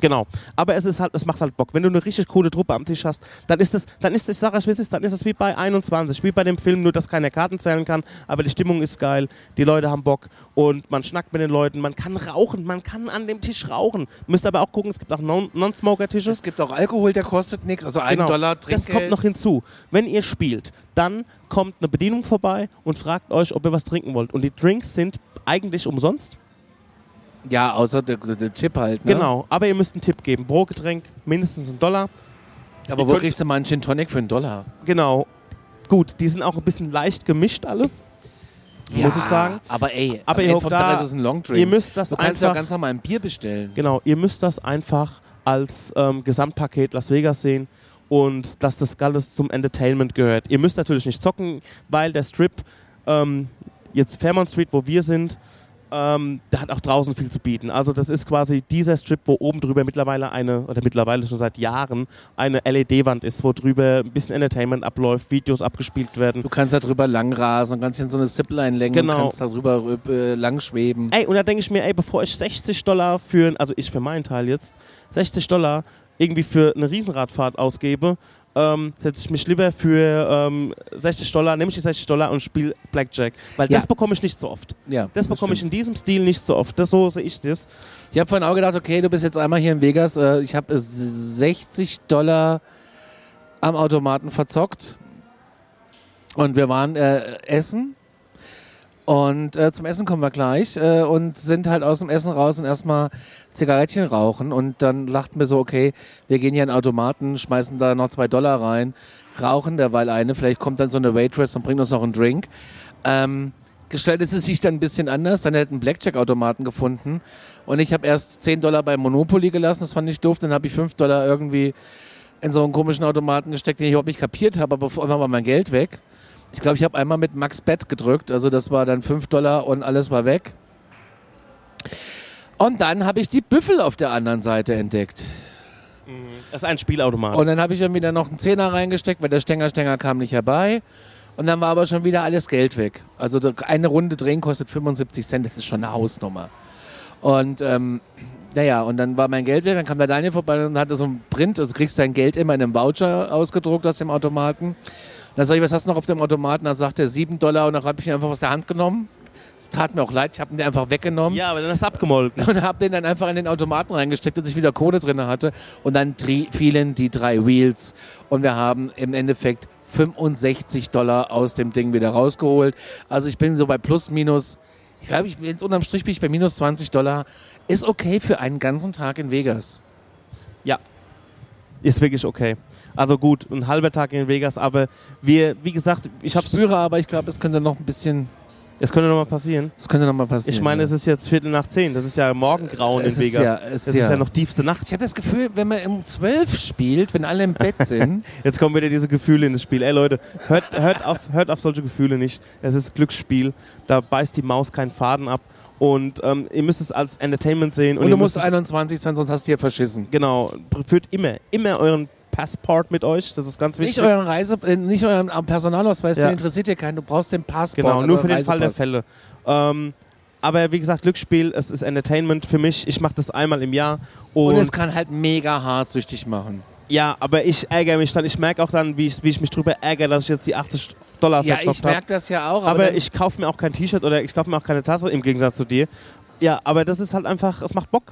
S1: Genau, aber es ist halt, es macht halt Bock. Wenn du eine richtig coole Truppe am Tisch hast, dann ist es, dann ist es, ich sag es ist, dann ist es wie bei 21, wie bei dem Film, nur dass keiner Karten zählen kann, aber die Stimmung ist geil, die Leute haben Bock und man schnackt mit den Leuten, man kann rauchen, man kann an dem Tisch rauchen. Müsst aber auch gucken, es gibt auch Non- Non-Smoker-Tische.
S2: Es gibt auch Alkohol, der kostet nichts. Also einen
S1: Genau.
S2: Dollar
S1: Das
S2: Trinkgeld.
S1: kommt noch hinzu. Wenn ihr spielt, dann kommt eine Bedienung vorbei und fragt euch, ob ihr was trinken wollt. Und die Drinks sind eigentlich umsonst.
S2: Ja, außer der, der, Chip halt. Ne?
S1: Genau. Aber ihr müsst einen Tipp geben. Pro Getränk mindestens einen Dollar.
S2: Aber
S1: Ihr
S2: wo kriegst du mal einen Gin Tonic für einen Dollar?
S1: Genau. Gut, die sind auch ein bisschen leicht gemischt alle. Muss ich sagen.
S2: Aber ey,
S1: Aber ihr
S2: vom
S1: da-
S2: ist es ein Long Drink.
S1: Ihr müsst das
S2: du kannst ja
S1: einfach.
S2: ganz normal ein Bier bestellen.
S1: Genau, ihr müsst das einfach als ähm, Gesamtpaket Las Vegas sehen und dass das alles zum Entertainment gehört. Ihr müsst natürlich nicht zocken, weil der Strip, ähm, jetzt Fairmont Street, wo wir sind, ähm, der hat auch draußen viel zu bieten. Also das ist quasi dieser Strip, wo oben drüber mittlerweile eine, oder mittlerweile schon seit Jahren, eine LED-Wand ist, wo drüber ein bisschen Entertainment abläuft, Videos abgespielt werden.
S2: Du kannst da drüber langrasen und kannst in so eine Zipline lenken
S1: Genau.
S2: und kannst da drüber äh, lang schweben.
S1: Ey, und da denke ich mir, ey, bevor ich 60 Dollar für, also ich für meinen Teil jetzt, 60 Dollar irgendwie für eine Riesenradfahrt ausgebe, ähm, setze ich mich lieber für ähm, 60 Dollar, nehme ich die 60 Dollar und spiele Blackjack. Weil
S2: Ja.
S1: das bekomme ich nicht so oft.
S2: Ja,
S1: Das bekomme ich in diesem Stil nicht so oft. Das, so sehe ich das.
S2: Ich habe vorhin auch gedacht, okay, du bist jetzt einmal hier in Vegas. Äh, ich habe 60 Dollar am Automaten verzockt. Und wir waren äh, essen. Und äh, zum Essen kommen wir gleich. Äh, und sind halt aus dem Essen raus und erstmal Zigarettchen rauchen. Und dann lachten wir so, okay, wir gehen hier in Automaten, schmeißen da noch zwei Dollar rein, rauchen derweil eine. Vielleicht kommt dann so eine Waitress und bringt uns noch einen Drink. Ähm, gestaltet es sich dann ein bisschen anders. Dann hätten Blackjack-Automaten gefunden. Und ich habe erst 10 Dollar bei Monopoly gelassen, das fand ich doof. Dann habe ich 5 Dollar irgendwie in so einen komischen Automaten gesteckt, den ich überhaupt nicht kapiert habe, aber vor allem war mein Geld weg. Ich glaube, ich habe einmal mit Max Bet gedrückt, also das war dann 5 Dollar und alles war weg. Und dann habe ich die Büffel auf der anderen Seite entdeckt.
S1: Das ist ein Spielautomat.
S2: Und dann habe ich dann wieder noch einen Zehner reingesteckt, weil der Stänger Stänger kam nicht herbei. Und dann war aber schon wieder alles Geld weg. Also eine Runde drehen kostet 75 Cent, das ist schon eine Hausnummer. Und ähm, naja, und dann war mein Geld weg, dann kam der Daniel vorbei und hatte so ein Print, also du kriegst dein Geld immer in einem Voucher ausgedruckt aus dem Automaten. Dann sag ich, was hast du noch auf dem Automaten? Dann sagt er 7 Dollar und dann habe ich ihn einfach aus der Hand genommen. Es tat mir auch leid, ich habe ihn einfach weggenommen
S1: Ja, aber dann ist abgemolken.
S2: und habe den dann einfach in den Automaten reingesteckt, dass ich wieder Kohle drin hatte. Und dann fielen die drei Wheels und wir haben im Endeffekt 65 Dollar aus dem Ding wieder rausgeholt. Also ich bin so bei plus minus, ich glaube, ich bin jetzt unterm Strich bin ich bei minus 20 Dollar. Ist okay für einen ganzen Tag in Vegas.
S1: Ja. Ist wirklich okay. Also gut, ein halber Tag in Vegas, aber wir, wie gesagt, ich
S2: Ich
S1: hab's,
S2: spüre aber, ich glaube, es könnte noch ein bisschen,
S1: es könnte noch mal passieren.
S2: es könnte noch mal passieren.
S1: Ich meine,
S2: ja.
S1: es ist jetzt Viertel nach zehn, das ist ja Morgengrauen
S2: Es
S1: in Vegas.
S2: ja- es
S1: das
S2: ist
S1: ja
S2: ja-
S1: noch tiefste Nacht.
S2: ich habe das Gefühl, wenn man um 12 spielt, wenn alle im Bett sind,
S1: Jetzt kommen wieder diese Gefühle in das Spiel. Ey Leute, hört, hört, auf, hört auf solche Gefühle nicht. Es ist Glücksspiel. Da beißt die Maus keinen Faden ab. Und ähm, ihr müsst es als Entertainment sehen.
S2: und,
S1: ihr
S2: du musst
S1: müsst es-
S2: 21 sein, sonst hast du hier verschissen.
S1: Genau, führt immer, immer euren Passport mit euch. Das ist ganz
S2: Nicht
S1: wichtig.
S2: euren Reise, äh, nicht euren äh, Personalausweis,
S1: Ja.
S2: der interessiert dir keinen. Du brauchst den Passport.
S1: Genau,
S2: also
S1: nur für den Fall der. Fälle. Ähm, aber wie gesagt, Glücksspiel, es ist Entertainment für mich. Ich mache das einmal im Jahr. Und,
S2: Und es kann halt mega hart süchtig machen.
S1: ja, aber ich ärgere mich dann. Ich merke auch dann, wie ich, wie ich mich drüber ärgere, dass ich jetzt die 80 Dollar
S2: Ja,
S1: verzockt
S2: ich
S1: habe.
S2: merke das ja auch. Aber,
S1: Aber ich kaufe mir auch kein T-Shirt oder ich kaufe mir auch keine Tasse im Gegensatz zu dir. Ja, aber das ist halt einfach, es macht Bock.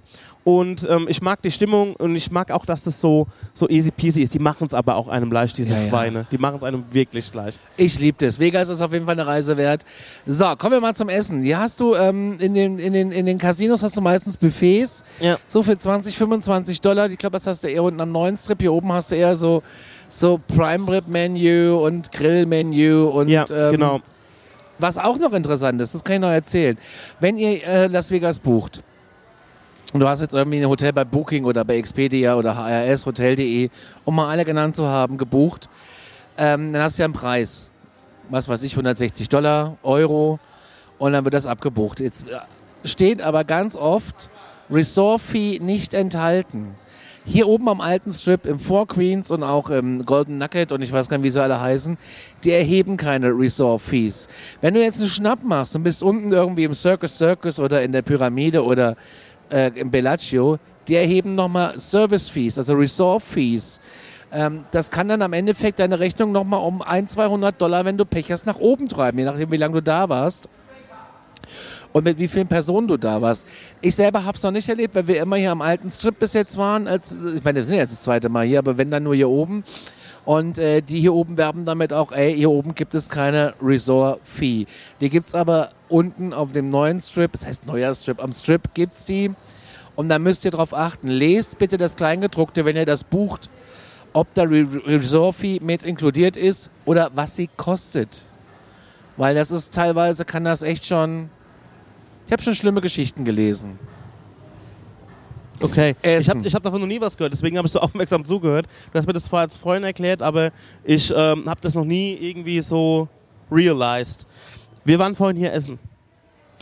S1: Und ähm, ich mag die Stimmung und ich mag auch, dass das so, so easy peasy ist. Die machen es aber auch einem leicht, diese
S2: Ja, ja.
S1: Schweine. Die machen es einem wirklich leicht.
S2: ich liebe das. Vegas ist auf jeden Fall eine Reise wert. So, kommen wir mal zum Essen. Hier hast du ähm, in, den, in, den, in den Casinos hast du meistens Buffets.
S1: Ja.
S2: So für 20, 25 Dollar. Ich glaube, das hast du eher unten am neuen Strip. Hier oben hast du eher so, so Prime Rib Menü und Grill Menü und
S1: ja,
S2: ähm,
S1: genau.
S2: Was auch noch interessant ist, das kann ich noch erzählen. Wenn ihr äh, Las Vegas bucht und du hast jetzt irgendwie ein Hotel bei Booking oder bei Expedia oder HRS, Hotel.de, um mal alle genannt zu haben, gebucht, ähm, dann hast du ja einen Preis. Was weiß ich, 160 Dollar, Euro und dann wird das abgebucht. Jetzt äh, steht aber ganz oft Resort-Fee nicht enthalten. Hier oben am alten Strip im Four Queens und auch im Golden Nugget und ich weiß gar nicht, wie sie alle heißen, die erheben keine Resort-Fees. Wenn du jetzt einen Schnapp machst und bist unten irgendwie im Circus Circus oder in der Pyramide oder äh, im Bellagio, die erheben nochmal Service-Fees, also Resort-Fees. Ähm, das kann dann am Endeffekt deine Rechnung nochmal um 100, 200 Dollar, wenn du Pech hast, nach oben treiben, je nachdem, wie lange du da warst und mit wie vielen Personen du da warst. Ich selber habe es noch nicht erlebt, weil wir immer hier am alten Strip bis jetzt waren. Als, ich meine, wir sind jetzt das zweite Mal hier, aber wenn dann nur hier oben. Und äh, die hier oben werben damit auch, ey, hier oben gibt es keine Resort-Fee. Die gibt es aber unten auf dem neuen Strip, das heißt neuer Strip, am Strip gibt es die. Und da müsst ihr drauf achten. Lest bitte das Kleingedruckte, wenn ihr das bucht, ob da Re Resort-Fee mit inkludiert ist oder was sie kostet. Weil das ist teilweise, kann das echt schon... Ich habe schon schlimme Geschichten gelesen.
S1: Okay. Ich
S2: Essen.
S1: habe ich hab davon noch nie was gehört, deswegen habe ich so aufmerksam zugehört. Du hast mir das als Freund erklärt, aber ich ähm, habe das noch nie irgendwie so realized. Wir waren vorhin hier essen.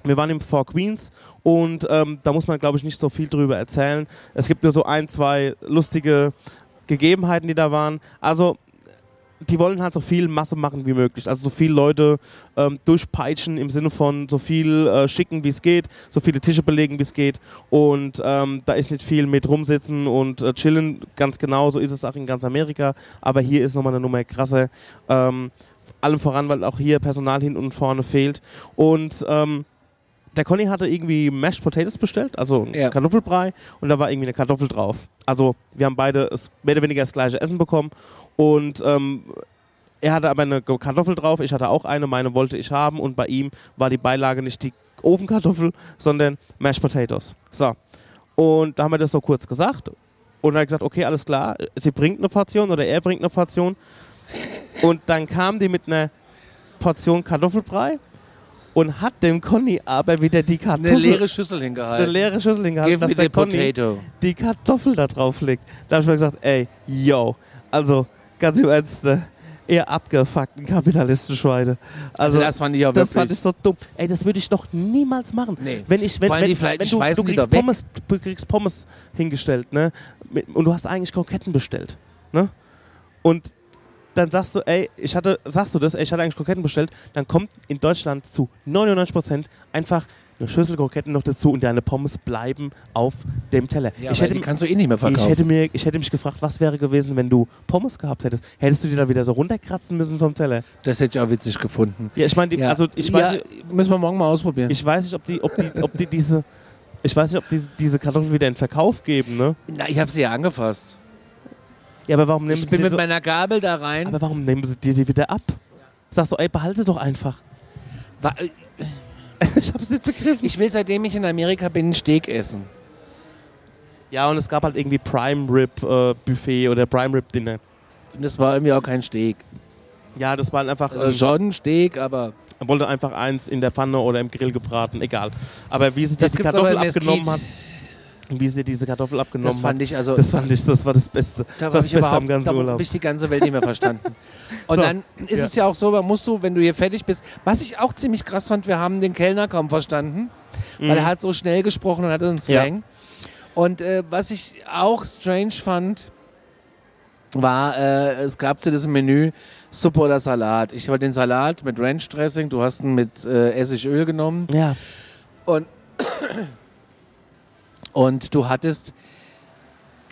S1: Wir waren im Four Queens und ähm, da muss man, glaube ich, nicht so viel drüber erzählen. Es gibt nur so ein, zwei lustige Gegebenheiten, die da waren. Also, die wollen halt so viel Masse machen wie möglich. Also so viele Leute ähm, durchpeitschen im Sinne von so viel äh, schicken, wie es geht, so viele Tische belegen, wie es geht. Und ähm, da ist nicht viel mit rumsitzen und äh, chillen. Ganz genau, so ist es auch in ganz Amerika. Aber hier ist nochmal eine Nummer krasser. Ähm, allem voran, weil auch hier Personal hin und vorne fehlt. Und ähm, der Conny hatte irgendwie Mashed Potatoes bestellt, also
S2: Ja.
S1: Kartoffelbrei, und da war irgendwie eine Kartoffel drauf. Also wir haben beide es, mehr oder weniger das gleiche Essen bekommen und ähm, er hatte aber eine Kartoffel drauf, ich hatte auch eine, meine wollte ich haben und bei ihm war die Beilage nicht die Ofenkartoffel, sondern Mashed Potatoes. So. Und da haben wir das so kurz gesagt und er hat gesagt, okay, alles klar, sie bringt eine Portion oder er bringt eine Portion. Und dann kam die mit einer Portion Kartoffelbrei und hat dem Conny aber wieder die Kartoffel,
S2: Eine leere Schüssel
S1: eine
S2: hingehalten.
S1: leere Schüssel hingehalten,
S2: Give
S1: dass der Conny
S2: potato.
S1: die Kartoffel da drauf legt. Da habe ich mir gesagt, ey, yo, also ganz im Ernst, ne? ihr abgefuckten Kapitalistenschweine. Also,
S2: Also das fand ich auch
S1: das fand ich so dumm. Ey, das würde ich doch niemals machen.
S2: Nee.
S1: Wenn ich, wenn, wenn,
S2: die
S1: wenn du, du kriegst. Pommes, du kriegst Pommes hingestellt, ne? Und du hast eigentlich Kroketten bestellt, ne? Und dann sagst du, ey, ich hatte, sagst du das, ey, ich hatte eigentlich Kroketten bestellt, dann kommt in Deutschland zu 99% einfach eine Schüssel Kroketten noch dazu und deine Pommes bleiben auf dem Teller.
S2: Ja,
S1: ich, hätte,
S2: die kannst du eh nicht mehr
S1: ich,
S2: verkaufen.
S1: hätte mir, ich hätte mich gefragt, was wäre gewesen, wenn du Pommes gehabt hättest. Hättest du die da wieder so runterkratzen müssen vom Teller?
S2: das hätte ich auch witzig gefunden.
S1: Ja, ich meine, die-
S2: Ja.
S1: also ich
S2: ja,
S1: weiß, nicht-
S2: müssen wir morgen mal ausprobieren.
S1: ich weiß nicht, ob die, ob die, ob die diese, ich weiß nicht, ob diese, diese Kartoffeln wieder in Verkauf geben, ne?
S2: Na, ich habe sie ja angefasst.
S1: Ja, aber warum nehmen
S2: Ich
S1: sie
S2: bin mit
S1: so,
S2: meiner Gabel da rein.
S1: aber warum nehmen sie dir die wieder ab? Sagst du, ey, behalte sie doch einfach.
S2: Wa-
S1: ich hab's nicht begriffen.
S2: Ich will, seitdem ich in Amerika bin, Steak essen.
S1: Ja, und es gab halt irgendwie Prime Rib äh, Buffet oder Prime Rib Dinner.
S2: Und das war irgendwie auch kein Steak.
S1: Ja, das war einfach,
S2: Also schon Steak, aber
S1: er wollte einfach eins in der Pfanne oder im Grill gebraten, egal. Aber wie sie
S2: das
S1: die Kartoffel abgenommen
S2: Mesquite.
S1: hat, wie sie diese Kartoffel abgenommen
S2: Das fand
S1: hat,
S2: ich also.
S1: das fand ich, das war das Beste.
S2: da
S1: das
S2: habe ich
S1: Beste am ganzen
S2: da
S1: Urlaub.
S2: habe ich die ganze Welt nicht mehr verstanden. Und
S1: So,
S2: dann ist
S1: ja.
S2: es ja auch so, man musst du, wenn du hier fertig bist, was ich auch ziemlich krass fand, wir haben den Kellner kaum verstanden, weil er hat so schnell gesprochen und hatte einen
S1: Mhm. Ja.
S2: Slang. Und äh, was ich auch strange fand, war, äh, es gab zu diesem Menü Suppe oder Salat. Ich wollte den Salat mit Ranch Dressing, du hast ihn mit äh, Essigöl genommen.
S1: Ja,
S2: Und, und du hattest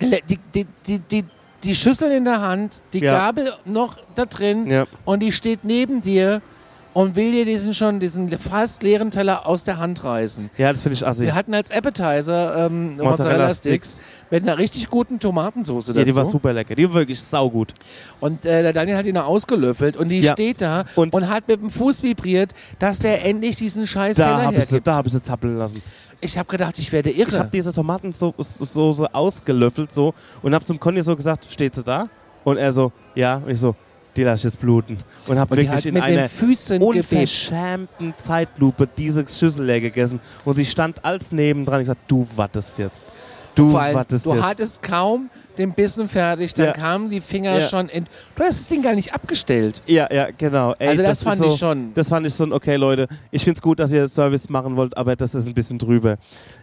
S2: die, die, die, die, die Schüssel in der Hand, die
S1: Ja.
S2: Gabel noch da drin
S1: ja.
S2: und die steht neben dir und will dir diesen schon, diesen fast leeren Teller aus der Hand reißen.
S1: Ja, das finde ich assi.
S2: Wir hatten als Appetizer ähm,
S1: Mozzarella
S2: Mozzarella Sticks mit einer richtig guten Tomatensauce dazu.
S1: Ja, die war super lecker. Die war wirklich saugut.
S2: Und äh, der Daniel hat ihn noch ausgelöffelt und die
S1: Ja.
S2: steht da
S1: Und-
S2: und, hat mit dem Fuß vibriert, dass der endlich diesen scheiß
S1: Da
S2: Teller
S1: habe ich, sie-
S2: hergibt.
S1: da hab ich sie zappeln lassen.
S2: Ich habe gedacht, ich werde irre.
S1: Ich habe diese Tomatensoße ausgelöffelt so und habe zum Conny so gesagt, steht sie da? Und er so, ja. Und ich so, die lasse ich jetzt bluten. Und habe wirklich
S2: hat
S1: in
S2: mit den
S1: einer
S2: Füßen
S1: unverschämten Zeitlupe diese Schüssel leer gegessen. Und sie stand als nebendran und gesagt, du wartest jetzt. Du
S2: Vor allem,
S1: wartest
S2: du
S1: jetzt.
S2: hattest kaum den Bissen fertig, dann
S1: Ja.
S2: kamen die Finger
S1: Ja.
S2: schon in. Du hast das Ding gar nicht abgestellt.
S1: ja, ja, genau. Ey,
S2: also das,
S1: ist
S2: fand
S1: so,
S2: ich schon.
S1: Das fand ich ein, okay Leute, ich finde es gut, dass ihr Service machen wollt, aber das ist ein bisschen drüber.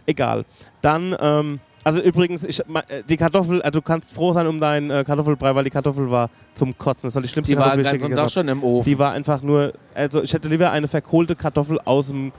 S1: Egal. Dann, ähm, also übrigens, ich, äh, die Kartoffel, äh, du kannst froh sein um deinen äh, Kartoffelbrei, weil die Kartoffel war zum Kotzen. Das war die schlimmste
S2: die war
S1: Kartoffel,
S2: den
S1: die ich je gegessen
S2: schon im Ofen.
S1: Die war einfach nur, also ich hätte lieber eine verkohlte Kartoffel aus dem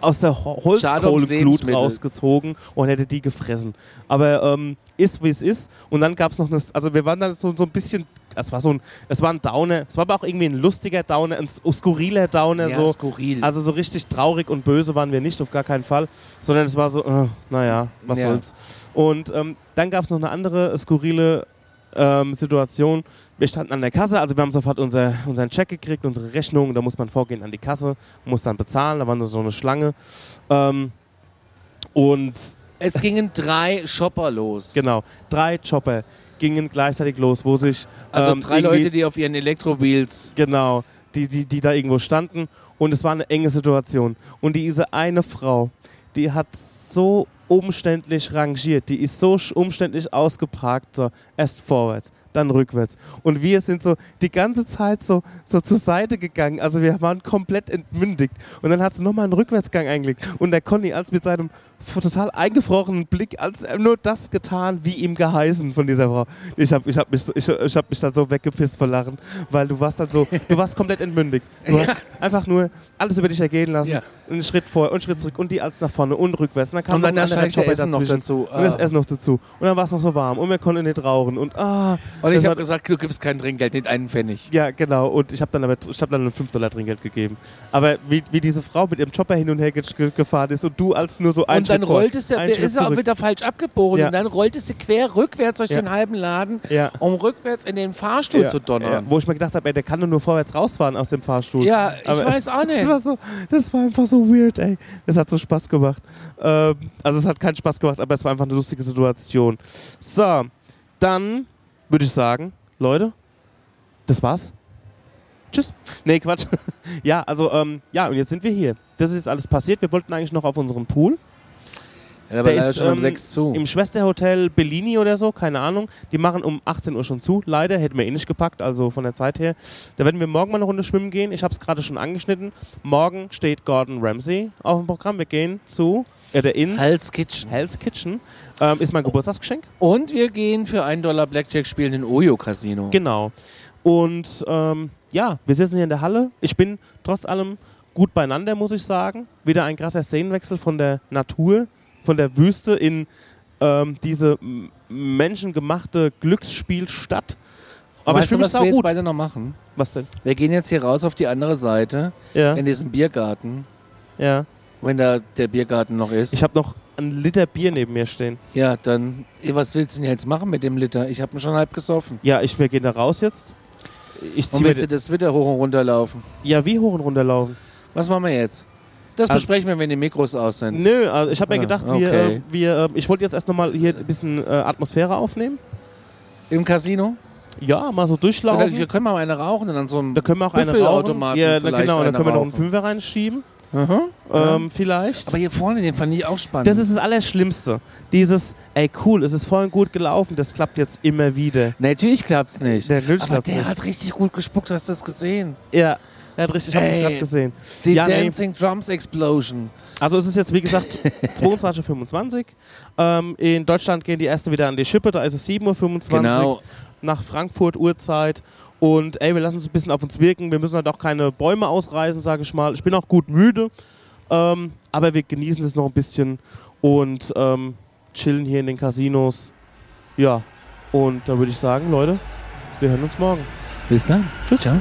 S1: aus der Holzkohleglut rausgezogen und hätte die gefressen. Aber ähm, ist wie es ist. Und dann gab es noch eine, also wir waren dann so, so ein bisschen, es war so ein, es war ein Downer, es war aber auch irgendwie ein lustiger Downer, ein skurriler Downer,
S2: ja,
S1: so.
S2: skurril.
S1: Also so richtig traurig und böse waren wir nicht, auf gar keinen Fall, sondern es war so, äh, naja, was
S2: Ja.
S1: soll's. Und ähm, dann gab es noch eine andere skurrile ähm, Situation. Wir standen an der Kasse, also wir haben sofort unser, unseren Check gekriegt, unsere Rechnung, da muss man vorgehen an die Kasse, muss dann bezahlen, da war nur so eine Schlange. Ähm, und
S2: es gingen drei Shopper los.
S1: genau, drei Chopper gingen gleichzeitig los, wo sich
S2: Also
S1: ähm,
S2: drei Leute, die auf ihren Elektrowheels.
S1: Genau, die, die, die da irgendwo standen und es war eine enge Situation. Und diese eine Frau, die hat so umständlich rangiert, die ist so umständlich ausgeparkt, so erst vorwärts, dann rückwärts. Und wir sind so die ganze Zeit so, so zur Seite gegangen, also wir waren komplett entmündigt. Und dann hat sie nochmal einen Rückwärtsgang eingelegt. Und der Conny als mit seinem total eingefrorenen Blick, als er nur das getan, wie ihm geheißen von dieser Frau. Ich habe ich hab mich, so- ich, ich hab mich dann so weggepisst vor Lachen, weil du warst dann so, du warst komplett entmündigt. Du hast einfach nur alles über dich ergehen lassen.
S2: Ja.
S1: Einen Schritt vor und einen Schritt zurück und die als nach vorne und rückwärts. Und dann kam
S2: Und
S1: noch
S2: dann
S1: ein anderer
S2: Essen noch dazu.
S1: Und das
S2: Ah.
S1: Essen noch dazu. Und dann war es noch so warm und wir konnten nicht rauchen. Und ah,
S2: Und ich habe gesagt, du gibst kein Trinkgeld, nicht einen Pfennig.
S1: ja, genau. Und ich habe dann aber ich hab dann ein 5 Dollar Trinkgeld gegeben. Aber wie, wie diese Frau mit ihrem Chopper hin und her ge ge gefahren ist und du als nur so ein
S2: Und dann rolltest du, ist er auch wieder falsch abgebogen.
S1: Ja.
S2: Und dann rolltest du quer rückwärts durch
S1: Ja.
S2: den halben Laden,
S1: Ja.
S2: um rückwärts in den Fahrstuhl zu donnern.
S1: wo ich mir gedacht habe, der kann doch nur vorwärts rausfahren aus dem Fahrstuhl.
S2: Ja, ich
S1: Aber-
S2: weiß auch
S1: Das
S2: nicht.
S1: war, so, das war einfach so weird, ey. Das hat so Spaß gemacht. Ähm, also es hat keinen Spaß gemacht, aber es war einfach eine lustige Situation. So, dann würde ich sagen, Leute, das war's. Tschüss. Nee, Quatsch. ja, also, ähm, ja, und jetzt sind wir hier. Das ist jetzt alles passiert. Wir wollten eigentlich noch auf unseren Pool.
S2: Ja,
S1: Der ist,
S2: schon um
S1: ähm,
S2: sechs zu.
S1: Im Schwesterhotel Bellini oder so, keine Ahnung. Die machen um 18 Uhr schon zu. Leider hätten wir eh nicht gepackt, also von der Zeit her. Da werden wir morgen mal eine Runde schwimmen gehen. Ich habe es gerade schon angeschnitten. Morgen steht Gordon Ramsay auf dem Programm. Wir gehen zu Ja, der Inn.
S2: Hell's Kitchen.
S1: Hell's Kitchen. Ähm, ist mein Geburtstagsgeschenk.
S2: Und wir gehen für einen Dollar Blackjack spielen in Oyo Casino.
S1: Genau. Und ähm, ja, wir sitzen hier in der Halle. Ich bin trotz allem gut beieinander, muss ich sagen. Wieder ein krasser Szenenwechsel von der Natur, von der Wüste in ähm, diese menschengemachte Glücksspielstadt. Aber ich
S2: weißt du,
S1: fühle mich
S2: was wir jetzt
S1: gut.
S2: beide noch machen?
S1: Was denn?
S2: Wir gehen jetzt hier raus auf die andere Seite,
S1: Ja,
S2: in diesen Biergarten,
S1: ja.
S2: wenn da der Biergarten noch ist.
S1: Ich habe noch ein Liter Bier neben mir stehen.
S2: ja, dann, was willst du denn jetzt machen mit dem Liter? Ich habe ihn schon halb gesoffen.
S1: Ja, ich wir gehen da raus jetzt. Ich
S2: Und willst du das wieder hoch und runter laufen?
S1: ja, wie hoch und runter laufen?
S2: Was machen wir jetzt? Das
S1: Also-
S2: besprechen wir, wenn die Mikros aus sind.
S1: Nö, also ich habe mir
S2: Ah,
S1: gedacht, wir,
S2: okay.
S1: äh, wir, äh, ich wollte jetzt erst nochmal hier ein bisschen äh, Atmosphäre aufnehmen.
S2: Im Casino?
S1: Ja, mal so
S2: Oder
S1: durchlaufen.
S2: wir können mal eine rauchen und dann so ein
S1: Da können wir auch eine rauchen. Ja, genau, da
S2: eine
S1: können wir noch einen. Fünfer reinschieben.
S2: Ja.
S1: Ähm, vielleicht.
S2: Aber hier vorne, den fand ich auch spannend.
S1: Das ist das Allerschlimmste. Dieses, ey cool, es ist voll gut gelaufen, das klappt jetzt immer wieder.
S2: Natürlich klappt's nicht.
S1: Der
S2: Aber der
S1: nicht.
S2: hat richtig gut gespuckt, hast du das gesehen?
S1: Ja, er hat richtig, ich hab's
S2: Ey.
S1: gerade gesehen.
S2: Die
S1: Ja, nee.
S2: Dancing Drums Explosion.
S1: Also es ist jetzt, wie gesagt, 22.25 ähm, In Deutschland gehen die ersten wieder an die Schippe, da ist es 7.25 Uhr.
S2: Genau.
S1: Nach Frankfurt Uhrzeit. Und ey, wir lassen uns ein bisschen auf uns wirken. Wir müssen halt auch keine Bäume ausreißen, sage ich mal. Ich bin auch gut müde. Ähm, aber wir genießen es noch ein bisschen und ähm, chillen hier in den Casinos. Ja, und da würde ich sagen, Leute, wir hören uns morgen.
S2: Bis dann.
S1: Tschüss.
S2: Ciao.